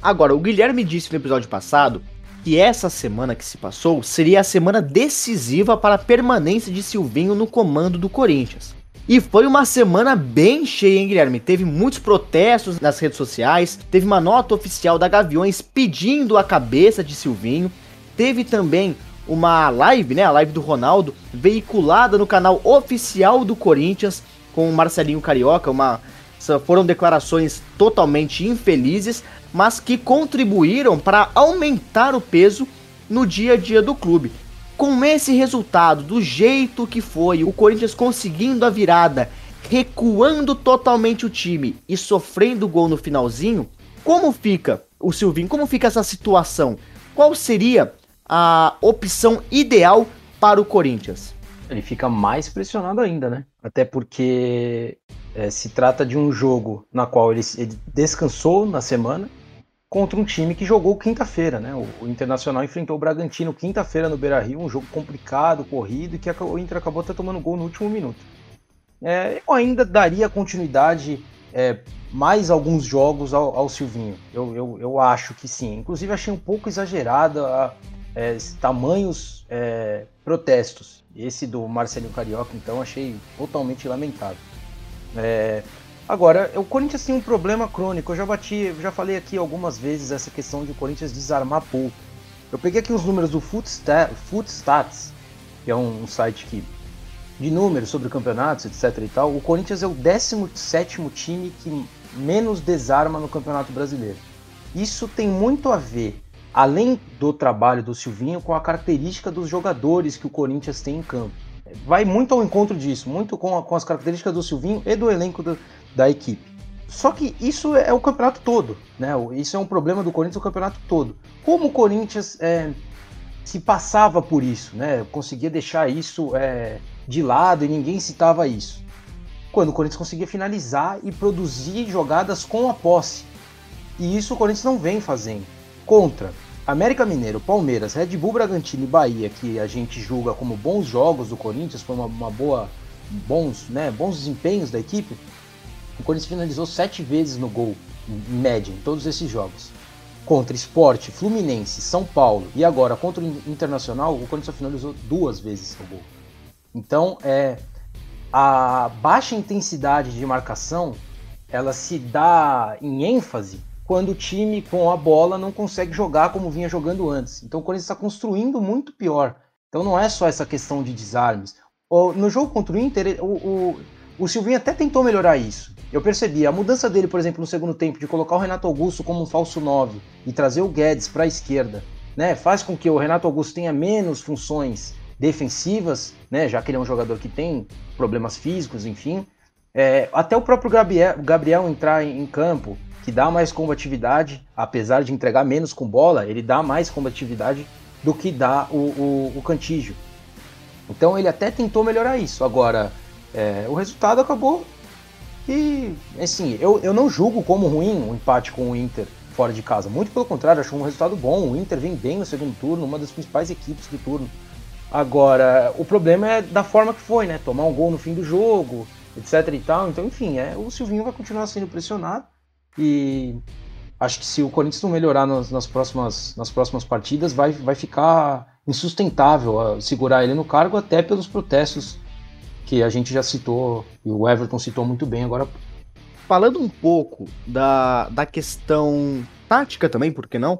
Agora, o Guilherme disse no episódio passado que essa semana que se passou seria a semana decisiva para a permanência de Silvinho no comando do Corinthians. E foi uma semana bem cheia, hein, Guilherme? Teve muitos protestos nas redes sociais, teve uma nota oficial da Gaviões pedindo a cabeça de Silvinho, teve também uma live, né, a live do Ronaldo, veiculada no canal oficial do Corinthians, com o Marcelinho Carioca, uma foram declarações totalmente infelizes, mas que contribuíram para aumentar o peso no dia a dia do clube. Com esse resultado, do jeito que foi, o Corinthians conseguindo a virada, recuando totalmente o time e sofrendo gol no finalzinho, como fica o Silvinho? Como fica essa situação? Qual seria a opção ideal para o Corinthians? Ele fica mais pressionado ainda, né? Até porque é, se trata de um jogo na qual ele, ele, descansou na semana contra um time que jogou quinta-feira, né? O, o, Internacional enfrentou o Bragantino quinta-feira no Beira-Rio, um jogo complicado, corrido, e que o Inter acabou até tomando gol no último minuto. É, eu ainda daria continuidade é, mais alguns jogos ao, ao Silvinho. Eu, eu, eu, acho que sim. Inclusive, achei um pouco exagerada a, é, tamanhos é, protestos. Esse do Marcelinho Carioca, então, achei totalmente lamentável. É, agora, o Corinthians tem um problema crônico. Eu já bati, já falei aqui algumas vezes essa questão de o Corinthians desarmar pouco. Eu peguei aqui os números do Footstats, que é um, um site que de números sobre campeonatos, etc e tal. O Corinthians é o 17 time que menos desarma no Campeonato Brasileiro. Isso tem muito a ver, além do trabalho do Silvinho, com a característica dos jogadores que o Corinthians tem em campo. Vai muito ao encontro disso, muito com, a, com as características do Silvinho e do elenco do, da equipe. Só que isso é o campeonato todo, né? Isso é um problema do Corinthians o campeonato todo. Como o Corinthians é, se passava por isso, né? Conseguia deixar isso é, de lado e ninguém citava isso quando o Corinthians conseguia finalizar e produzir jogadas com a posse. E isso o Corinthians não vem fazendo. Contra América Mineiro, Palmeiras, Red Bull Bragantino e Bahia, que a gente julga como bons jogos do Corinthians, foi uma, uma boa, bons, né, bons desempenhos da equipe. O Corinthians finalizou sete vezes no gol, em média, em todos esses jogos. Contra Esporte, Fluminense, São Paulo e agora contra o Internacional, o Corinthians finalizou duas vezes no gol. Então, é, a baixa intensidade de marcação ela se dá em ênfase quando o time com a bola não consegue jogar como vinha jogando antes. Então o Corinthians está construindo muito pior. Então não é só essa questão de desarmes. No jogo contra o Inter, o, o, o Silvinho até tentou melhorar isso. Eu percebi a mudança dele, por exemplo, no segundo tempo, de colocar o Renato Augusto como um falso 9 e trazer o Guedes para a esquerda, né, faz com que o Renato Augusto tenha menos funções defensivas, né, já que ele é um jogador que tem problemas físicos, enfim. É, até o próprio Gabriel, Gabriel entrar em, em, campo, que dá mais combatividade, apesar de entregar menos com bola, ele dá mais combatividade do que dá o, o, o Cantígio. Então ele até tentou melhorar isso. Agora, é, o resultado acabou e, assim, eu, eu não julgo como ruim o um empate com o Inter fora de casa. Muito pelo contrário, acho um resultado bom. O Inter vem bem no segundo turno, uma das principais equipes do turno. Agora, o problema é da forma que foi, né? Tomar um gol no fim do jogo, etc e tal. Então, enfim, é, o Silvinho vai continuar sendo pressionado e acho que se o Corinthians não melhorar nas, nas, próximas, nas próximas partidas, vai, vai ficar insustentável segurar ele no cargo, até pelos protestos que a gente já citou e o Everton citou muito bem agora. Falando um pouco da, da questão tática também, por que não?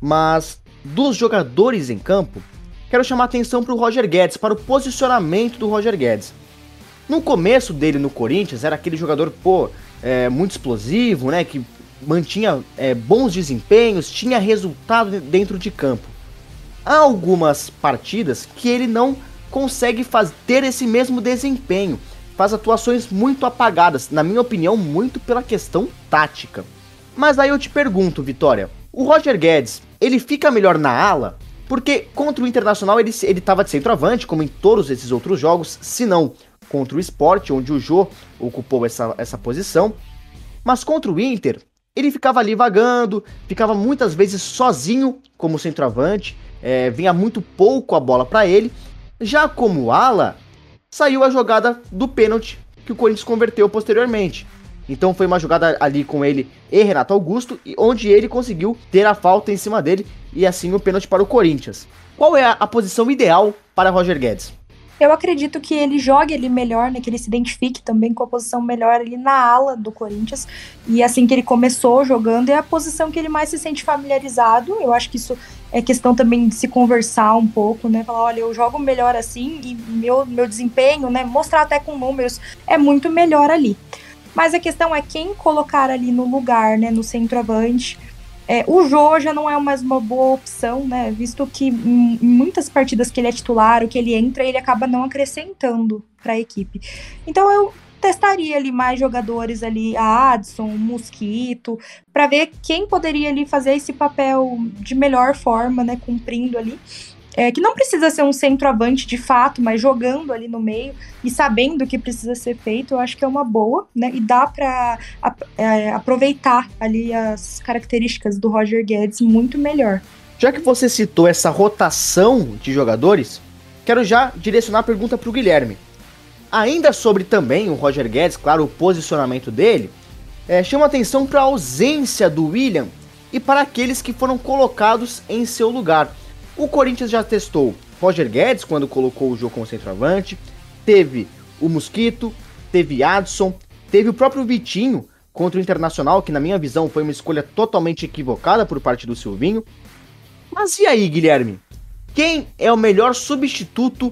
Mas dos jogadores em campo, quero chamar atenção para o Roger Guedes, para o posicionamento do Roger Guedes. No começo dele no Corinthians, era aquele jogador, pô, é, muito explosivo, né? Que mantinha é, bons desempenhos, tinha resultado dentro de campo. Há algumas partidas que ele não consegue faz, ter esse mesmo desempenho. Faz atuações muito apagadas, na minha opinião, muito pela questão tática. Mas aí eu te pergunto, Vitória, o Roger Guedes, ele fica melhor na ala? Porque contra o Internacional ele, ele tava de centroavante, como em todos esses outros jogos, se não contra o Sport, onde o Jô ocupou essa, essa posição. Mas contra o Inter, ele ficava ali vagando, ficava muitas vezes sozinho como centroavante, é, vinha muito pouco a bola para ele. Já como ala, saiu a jogada do pênalti que o Corinthians converteu posteriormente. Então foi uma jogada ali com ele e Renato Augusto, onde ele conseguiu ter a falta em cima dele e assim o pênalti para o Corinthians. Qual é a, a posição ideal para Roger Guedes? Eu acredito que ele jogue ali melhor, né, que ele se identifique também com a posição melhor ali na ala do Corinthians. E assim que ele começou jogando, é a posição que ele mais se sente familiarizado. Eu acho que isso é questão também de se conversar um pouco, né? Falar, olha, eu jogo melhor assim e meu, meu desempenho, né? Mostrar até com números é muito melhor ali. Mas a questão é quem colocar ali no lugar, né, no centroavante. É, o Jô já não é mais uma boa opção, né? Visto que em muitas partidas que ele é titular, o que ele entra, ele acaba não acrescentando para a equipe. Então eu testaria ali mais jogadores ali, a Adson, Mosquito, para ver quem poderia ali fazer esse papel de melhor forma, né? Cumprindo ali é, que não precisa ser um centroavante de fato, mas jogando ali no meio e sabendo o que precisa ser feito, eu acho que é uma boa, né? E dá para é, aproveitar ali as características do Roger Guedes muito melhor. Já que você citou essa rotação de jogadores, quero já direcionar a pergunta para o Guilherme. Ainda sobre também o Roger Guedes, claro, o posicionamento dele, é, chama atenção para a ausência do William e para aqueles que foram colocados em seu lugar. O Corinthians já testou Roger Guedes quando colocou o jogo como centroavante, teve o Mosquito, teve Adson, teve o próprio Vitinho contra o Internacional, que na minha visão foi uma escolha totalmente equivocada por parte do Silvinho. Mas e aí, Guilherme? Quem é o melhor substituto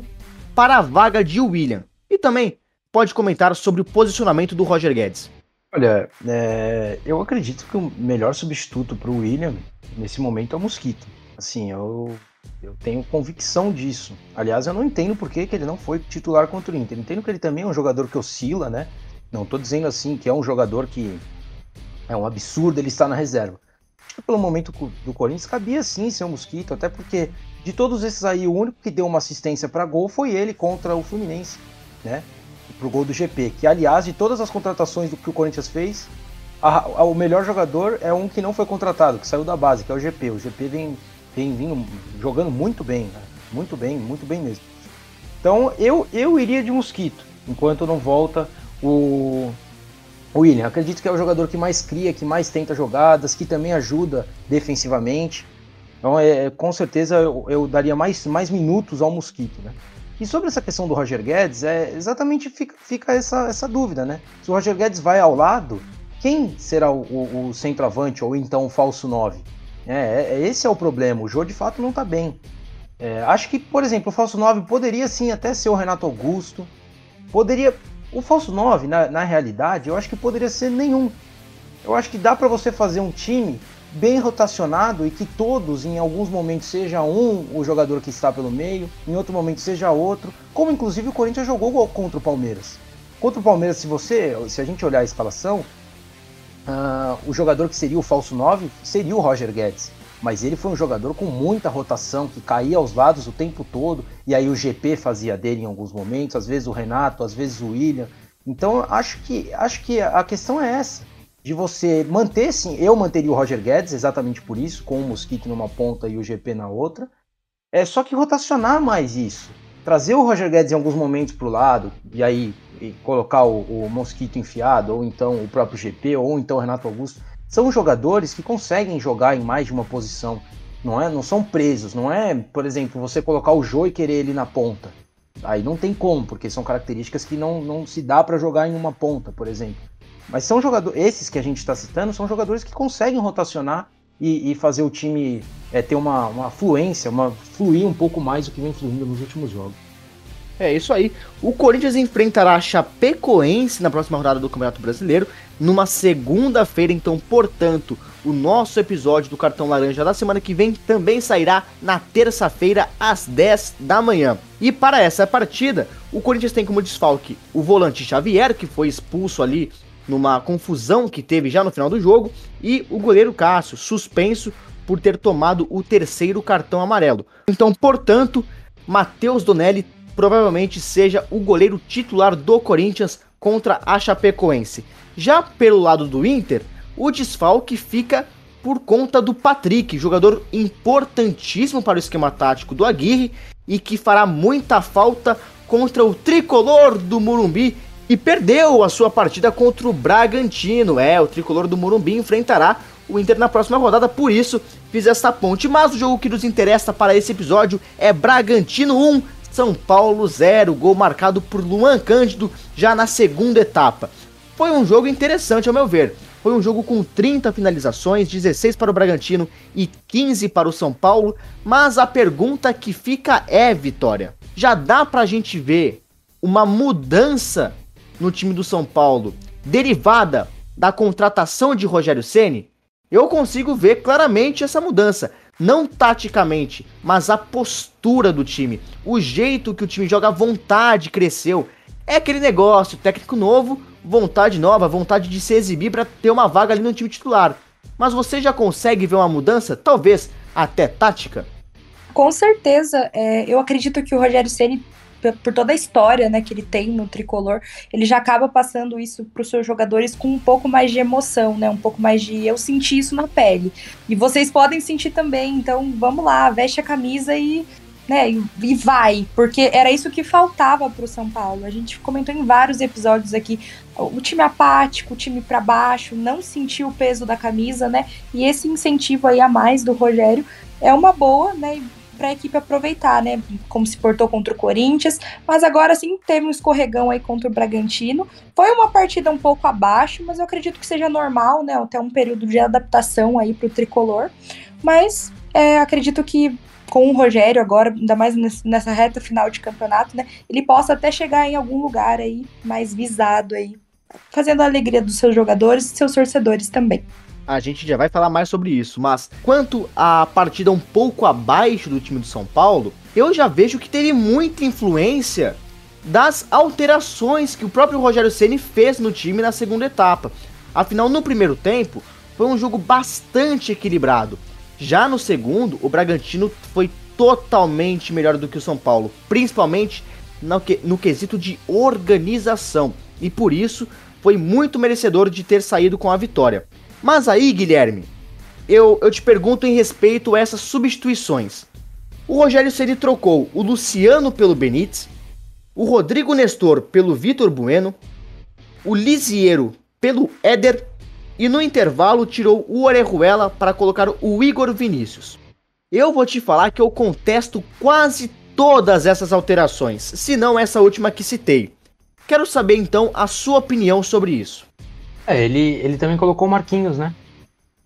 para a vaga de William? E também pode comentar sobre o posicionamento do Roger Guedes. Olha, é, eu acredito que o melhor substituto para o William nesse momento é o Mosquito. Assim, eu, eu tenho convicção disso. Aliás, eu não entendo por que, que ele não foi titular contra o Inter. Entendo que ele também é um jogador que oscila, né? Não estou dizendo assim que é um jogador que é um absurdo ele estar na reserva. Acho que pelo momento do Corinthians cabia sim ser um Mosquito, até porque de todos esses aí, o único que deu uma assistência para gol foi ele contra o Fluminense, né? pro gol do GP. Que, aliás, de todas as contratações do que o Corinthians fez, a, a, o melhor jogador é um que não foi contratado, que saiu da base, que é o GP. O GP vem, vem vindo jogando muito bem, né? muito bem, muito bem mesmo. Então eu, eu iria de Mosquito, enquanto não volta o, o William. Acredito que é o jogador que mais cria, que mais tenta jogadas, que também ajuda defensivamente. Então, é, com certeza, eu, eu daria mais, mais minutos ao Mosquito, né? E sobre essa questão do Roger Guedes, é exatamente fica, fica essa, essa dúvida, né? Se o Roger Guedes vai ao lado, quem será o, o, o centroavante ou então o falso 9? É, é, esse é o problema. O Jô de fato não tá bem. É, acho que, por exemplo, o falso 9 poderia sim até ser o Renato Augusto. Poderia. O falso 9, na, na realidade, eu acho que poderia ser nenhum. Eu acho que dá para você fazer um time bem rotacionado e que todos, em alguns momentos, seja um o jogador que está pelo meio, em outro momento seja outro, como inclusive o Corinthians jogou contra o Palmeiras. Contra o Palmeiras, se você, se a gente olhar a escalação, uh, o jogador que seria o falso 9 seria o Roger Guedes. Mas ele foi um jogador com muita rotação, que caía aos lados o tempo todo, e aí o GP fazia dele em alguns momentos, às vezes o Renato, às vezes o William. Então acho que acho que a questão é essa de você manter, sim, eu manteria o Roger Guedes exatamente por isso, com o Mosquito numa ponta e o GP na outra. É só que rotacionar mais isso. Trazer o Roger Guedes em alguns momentos para o lado, e aí e colocar o, o, Mosquito enfiado, ou então o próprio GP, ou então o Renato Augusto. São jogadores que conseguem jogar em mais de uma posição. Não, é, não são presos, não é, por exemplo, você colocar o Jô e querer ele na ponta. Aí não tem como, porque são características que não, não se dá para jogar em uma ponta, por exemplo. Mas são jogadores, esses que a gente está citando, são jogadores que conseguem rotacionar e, e fazer o time é, ter uma, uma fluência, uma, fluir um pouco mais do que vem fluindo nos últimos jogos. É isso aí. O Corinthians enfrentará a Chapecoense na próxima rodada do Campeonato Brasileiro, numa segunda-feira. Então, portanto, o nosso episódio do Cartão Laranja da semana que vem também sairá na terça-feira, às 10 da manhã. E para essa partida, o Corinthians tem como desfalque o volante Xavier, que foi expulso ali numa confusão que teve já no final do jogo, e o goleiro Cássio, suspenso por ter tomado o terceiro cartão amarelo. Então, portanto, Matheus Donelli provavelmente seja o goleiro titular do Corinthians contra a Chapecoense. Já pelo lado do Inter, o desfalque fica por conta do Patrick, jogador importantíssimo para o esquema tático do Aguirre e que fará muita falta contra o tricolor do Murumbi e perdeu a sua partida contra o Bragantino. É, o tricolor do Morumbi enfrentará o Inter na próxima rodada, por isso fiz essa ponte. Mas o jogo que nos interessa para esse episódio é Bragantino 1, São Paulo 0, gol marcado por Luan Cândido já na segunda etapa. Foi um jogo interessante ao meu ver. Foi um jogo com 30 finalizações, 16 para o Bragantino e 15 para o São Paulo, mas a pergunta que fica é, Vitória, já dá pra gente ver uma mudança no time do São Paulo, derivada da contratação de Rogério Ceni, eu consigo ver claramente essa mudança. Não taticamente, mas a postura do time. O jeito que o time joga, a vontade cresceu. É aquele negócio, técnico novo, vontade nova, vontade de se exibir para ter uma vaga ali no time titular. Mas você já consegue ver uma mudança, talvez até tática? Com certeza, é, eu acredito que o Rogério Ceni por toda a história né, que ele tem no tricolor, ele já acaba passando isso para os seus jogadores com um pouco mais de emoção, né? Um pouco mais de eu senti isso na pele. E vocês podem sentir também, então vamos lá, veste a camisa e né? E, vai, porque era isso que faltava para o São Paulo. A gente comentou em vários episódios aqui, o time apático, o time para baixo, não sentiu o peso da camisa, né? E esse incentivo aí a mais do Rogério é uma boa, né? Para a equipe aproveitar, né? Como se portou contra o Corinthians, mas agora sim teve um escorregão aí contra o Bragantino. Foi uma partida um pouco abaixo, mas eu acredito que seja normal, né? Até um período de adaptação aí para o tricolor. Mas é, acredito que com o Rogério agora, ainda mais nessa reta final de campeonato, né? Ele possa até chegar em algum lugar aí mais visado aí, fazendo a alegria dos seus jogadores e seus torcedores também. A gente já vai falar mais sobre isso, mas quanto à partida um pouco abaixo do time do São Paulo, eu já vejo que teve muita influência das alterações que o próprio Rogério Ceni fez no time na segunda etapa. Afinal, no primeiro tempo, foi um jogo bastante equilibrado. Já no segundo, o Bragantino foi totalmente melhor do que o São Paulo, principalmente no, que, no quesito de organização, e por isso foi muito merecedor de ter saído com a vitória. Mas aí, Guilherme, eu, eu te pergunto em respeito a essas substituições. O Rogério Ceni trocou o Luciano pelo Benítez, o Rodrigo Nestor pelo Vitor Bueno, o Lisiero pelo Éder e no intervalo tirou o Orejuela para colocar o Igor Vinícius. Eu vou te falar que eu contesto quase todas essas alterações, se não essa última que citei. Quero saber então a sua opinião sobre isso. É, ele, ele também colocou o Marquinhos, né?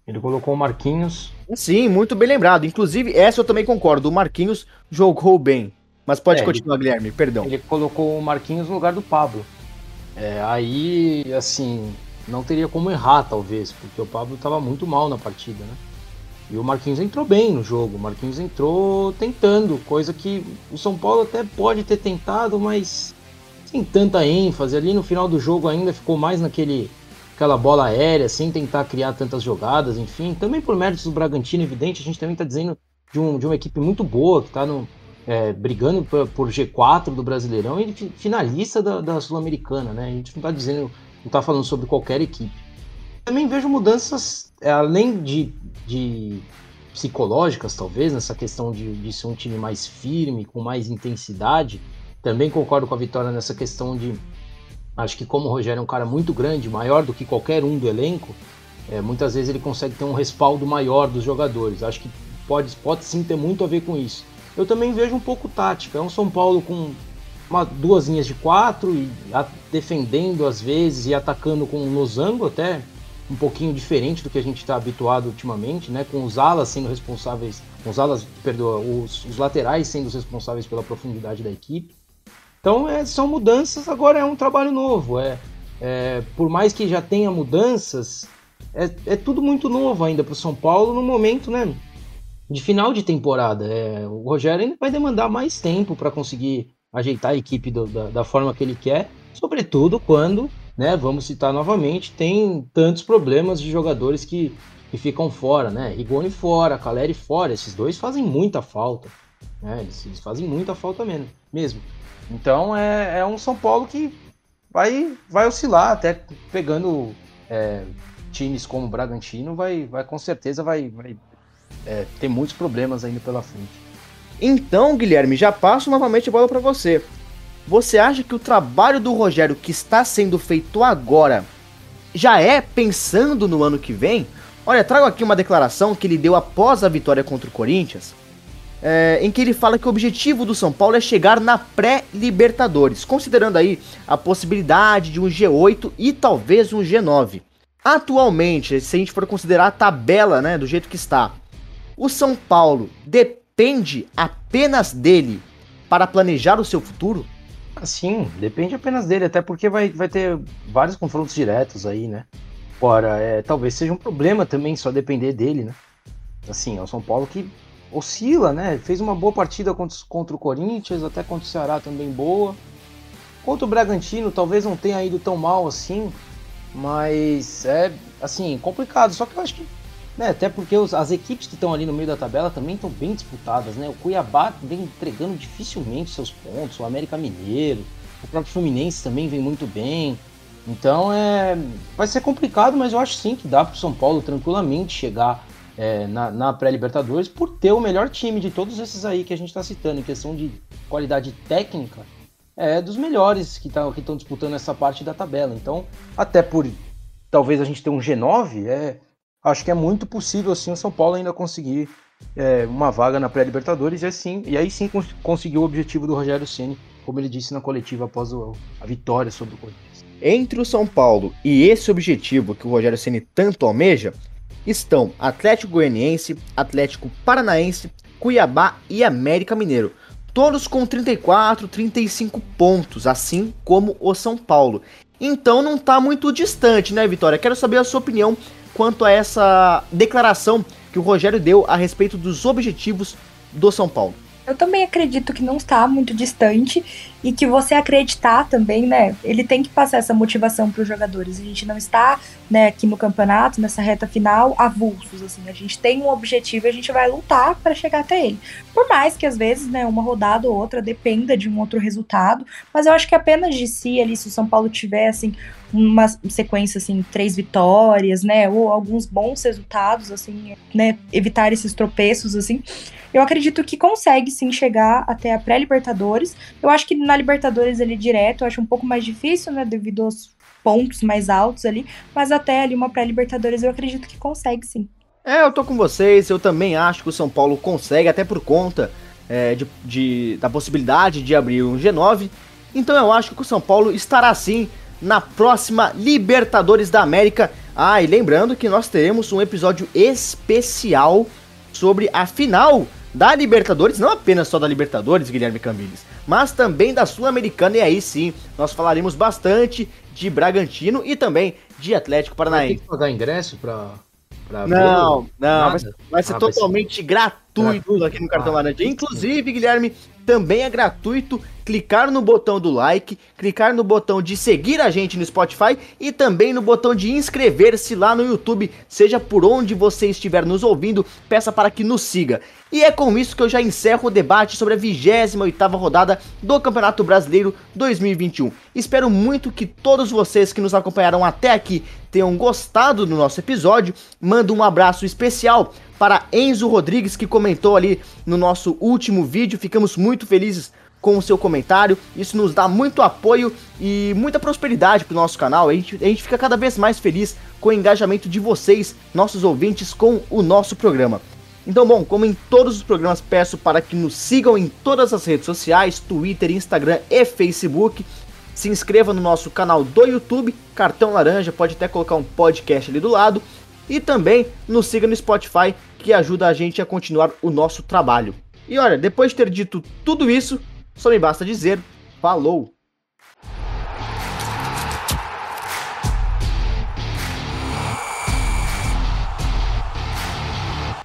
Ele colocou o Marquinhos. Sim, muito bem lembrado. Inclusive, essa eu também concordo. O Marquinhos jogou bem. Mas pode é, continuar, ele, Guilherme, perdão. Ele colocou o Marquinhos no lugar do Pablo. É, aí, assim, não teria como errar, talvez, porque o Pablo estava muito mal na partida, né? E o Marquinhos entrou bem no jogo. O Marquinhos entrou tentando, coisa que o São Paulo até pode ter tentado, mas sem tanta ênfase. Ali no final do jogo ainda ficou mais naquele aquela bola aérea, sem tentar criar tantas jogadas, enfim. Também por méritos do Bragantino, evidente, a gente também está dizendo de, um, de uma equipe muito boa, que está é, brigando por, por, G4 do Brasileirão e finalista da, da Sul-Americana, né? A gente não está dizendo, não está falando sobre qualquer equipe. Também vejo mudanças, é, além de, de psicológicas, talvez, nessa questão de, de ser um time mais firme, com mais intensidade. Também concordo com a Vitória nessa questão de Acho que como o Rogério é um cara muito grande, maior do que qualquer um do elenco, é, muitas vezes ele consegue ter um respaldo maior dos jogadores. Acho que pode, pode sim ter muito a ver com isso. Eu também vejo um pouco tática. É um São Paulo com uma, duas linhas de quatro, e a, defendendo às vezes e atacando com um losango até um pouquinho diferente do que a gente está habituado ultimamente, né? Com os alas sendo responsáveis, os alas, perdoa, os, os laterais sendo os responsáveis pela profundidade da equipe. Então é, são mudanças, agora é um trabalho novo. É, é por mais que já tenha mudanças, é, é tudo muito novo ainda para o São Paulo no momento, né? De final de temporada. É, o Rogério ainda vai demandar mais tempo para conseguir ajeitar a equipe do, da, da forma que ele quer, sobretudo quando, né, vamos citar novamente, tem tantos problemas de jogadores que, que ficam fora, né? Rigoni fora, Caleri fora, esses dois fazem muita falta. Né? Eles, eles fazem muita falta mesmo. mesmo. Então é, é um São Paulo que vai, vai oscilar, até pegando é, times como o Bragantino, vai, vai com certeza vai, vai é, ter muitos problemas ainda pela frente. Então, Guilherme, já passo novamente a bola para você. Você acha que o trabalho do Rogério que está sendo feito agora já é pensando no ano que vem? Olha, trago aqui uma declaração que ele deu após a vitória contra o Corinthians, é, em que ele fala que o objetivo do São Paulo é chegar na pré-Libertadores, considerando aí a possibilidade de um G8 e talvez um G9. Atualmente, se a gente for considerar a tabela, né, do jeito que está, o São Paulo depende apenas dele para planejar o seu futuro? Sim, depende apenas dele, até porque vai, vai ter vários confrontos diretos aí, né? Ora, é, talvez seja um problema também só depender dele, né? Assim, é o São Paulo que oscila, né? Fez uma boa partida contra, contra o Corinthians, até contra o Ceará também boa. Contra o Bragantino, talvez não tenha ido tão mal assim, mas é assim, complicado. Só que eu acho que, né, até porque os, as equipes que estão ali no meio da tabela também estão bem disputadas, né? O Cuiabá vem entregando dificilmente seus pontos, o América Mineiro, o próprio Fluminense também vem muito bem. Então é, vai ser complicado, mas eu acho sim que dá para o São Paulo tranquilamente chegar é, na, na pré-Libertadores por ter o melhor time de todos esses aí que a gente está citando, em questão de qualidade técnica, é dos melhores que tá, estão disputando essa parte da tabela. Então, até por talvez a gente ter um G9, é, acho que é muito possível assim o São Paulo ainda conseguir é, uma vaga na pré-Libertadores e assim e aí sim cons o objetivo do Rogério Ceni, como ele disse na coletiva após o, a vitória sobre o Corinthians. Entre o São Paulo e esse objetivo que o Rogério Ceni tanto almeja, estão Atlético Goianiense, Atlético Paranaense, Cuiabá e América Mineiro. Todos com 34, 35 pontos, assim como o São Paulo. Então não está muito distante, né, Vitória? Quero saber a sua opinião quanto a essa declaração que o Rogério deu a respeito dos objetivos do São Paulo. Eu também acredito que não está muito distante e que você acreditar também, né? Ele tem que passar essa motivação para os jogadores. A gente não está, né, aqui no campeonato, nessa reta final, avulsos, assim. A gente tem um objetivo e a gente vai lutar para chegar até ele. Por mais que às vezes, né, uma rodada ou outra dependa de um outro resultado, mas eu acho que apenas de si ali, se o São Paulo tiver, assim, uma sequência, assim, três vitórias, né, ou alguns bons resultados, assim, né, evitar esses tropeços, assim, eu acredito que consegue sim chegar até a pré-Libertadores. Eu acho que na Libertadores ele direto, eu acho um pouco mais difícil, né, devido aos pontos mais altos ali, mas até ali uma pré-Libertadores eu acredito que consegue sim. É, eu tô com vocês, eu também acho que o São Paulo consegue, até por conta é, de, de, da possibilidade de abrir um G9. Então eu acho que o São Paulo estará sim na próxima Libertadores da América. Ah, e lembrando que nós teremos um episódio especial sobre a final da Libertadores, não apenas só da Libertadores, Guilherme Camilles, mas também da Sul-Americana, e aí sim, nós falaremos bastante de Bragantino e também de Atlético Paranaense. Tem que pagar ingresso para não, não, vai ser, vai ser ah, totalmente gratuito, gratuito, aqui no Cartão ah, Laranja. Inclusive, Guilherme, também é gratuito clicar no botão do like, clicar no botão de seguir a gente no Spotify e também no botão de inscrever-se lá no YouTube, seja por onde você estiver nos ouvindo, peça para que nos siga. E é com isso que eu já encerro o debate sobre a 28ª rodada do Campeonato Brasileiro 2021. Espero muito que todos vocês que nos acompanharam até aqui tenham gostado do nosso episódio. Mando um abraço especial para Enzo Rodrigues que comentou ali no nosso último vídeo. Ficamos muito felizes com o seu comentário. Isso nos dá muito apoio e muita prosperidade para o nosso canal. A gente, a gente fica cada vez mais feliz com o engajamento de vocês, nossos ouvintes, com o nosso programa. Então, bom, como em todos os programas, peço para que nos sigam em todas as redes sociais, Twitter, Instagram e Facebook. Se inscreva no nosso canal do YouTube, Cartão Laranja, pode até colocar um podcast ali do lado. E também nos siga no Spotify, que ajuda a gente a continuar o nosso trabalho. E olha, depois de ter dito tudo isso, só me basta dizer, falou!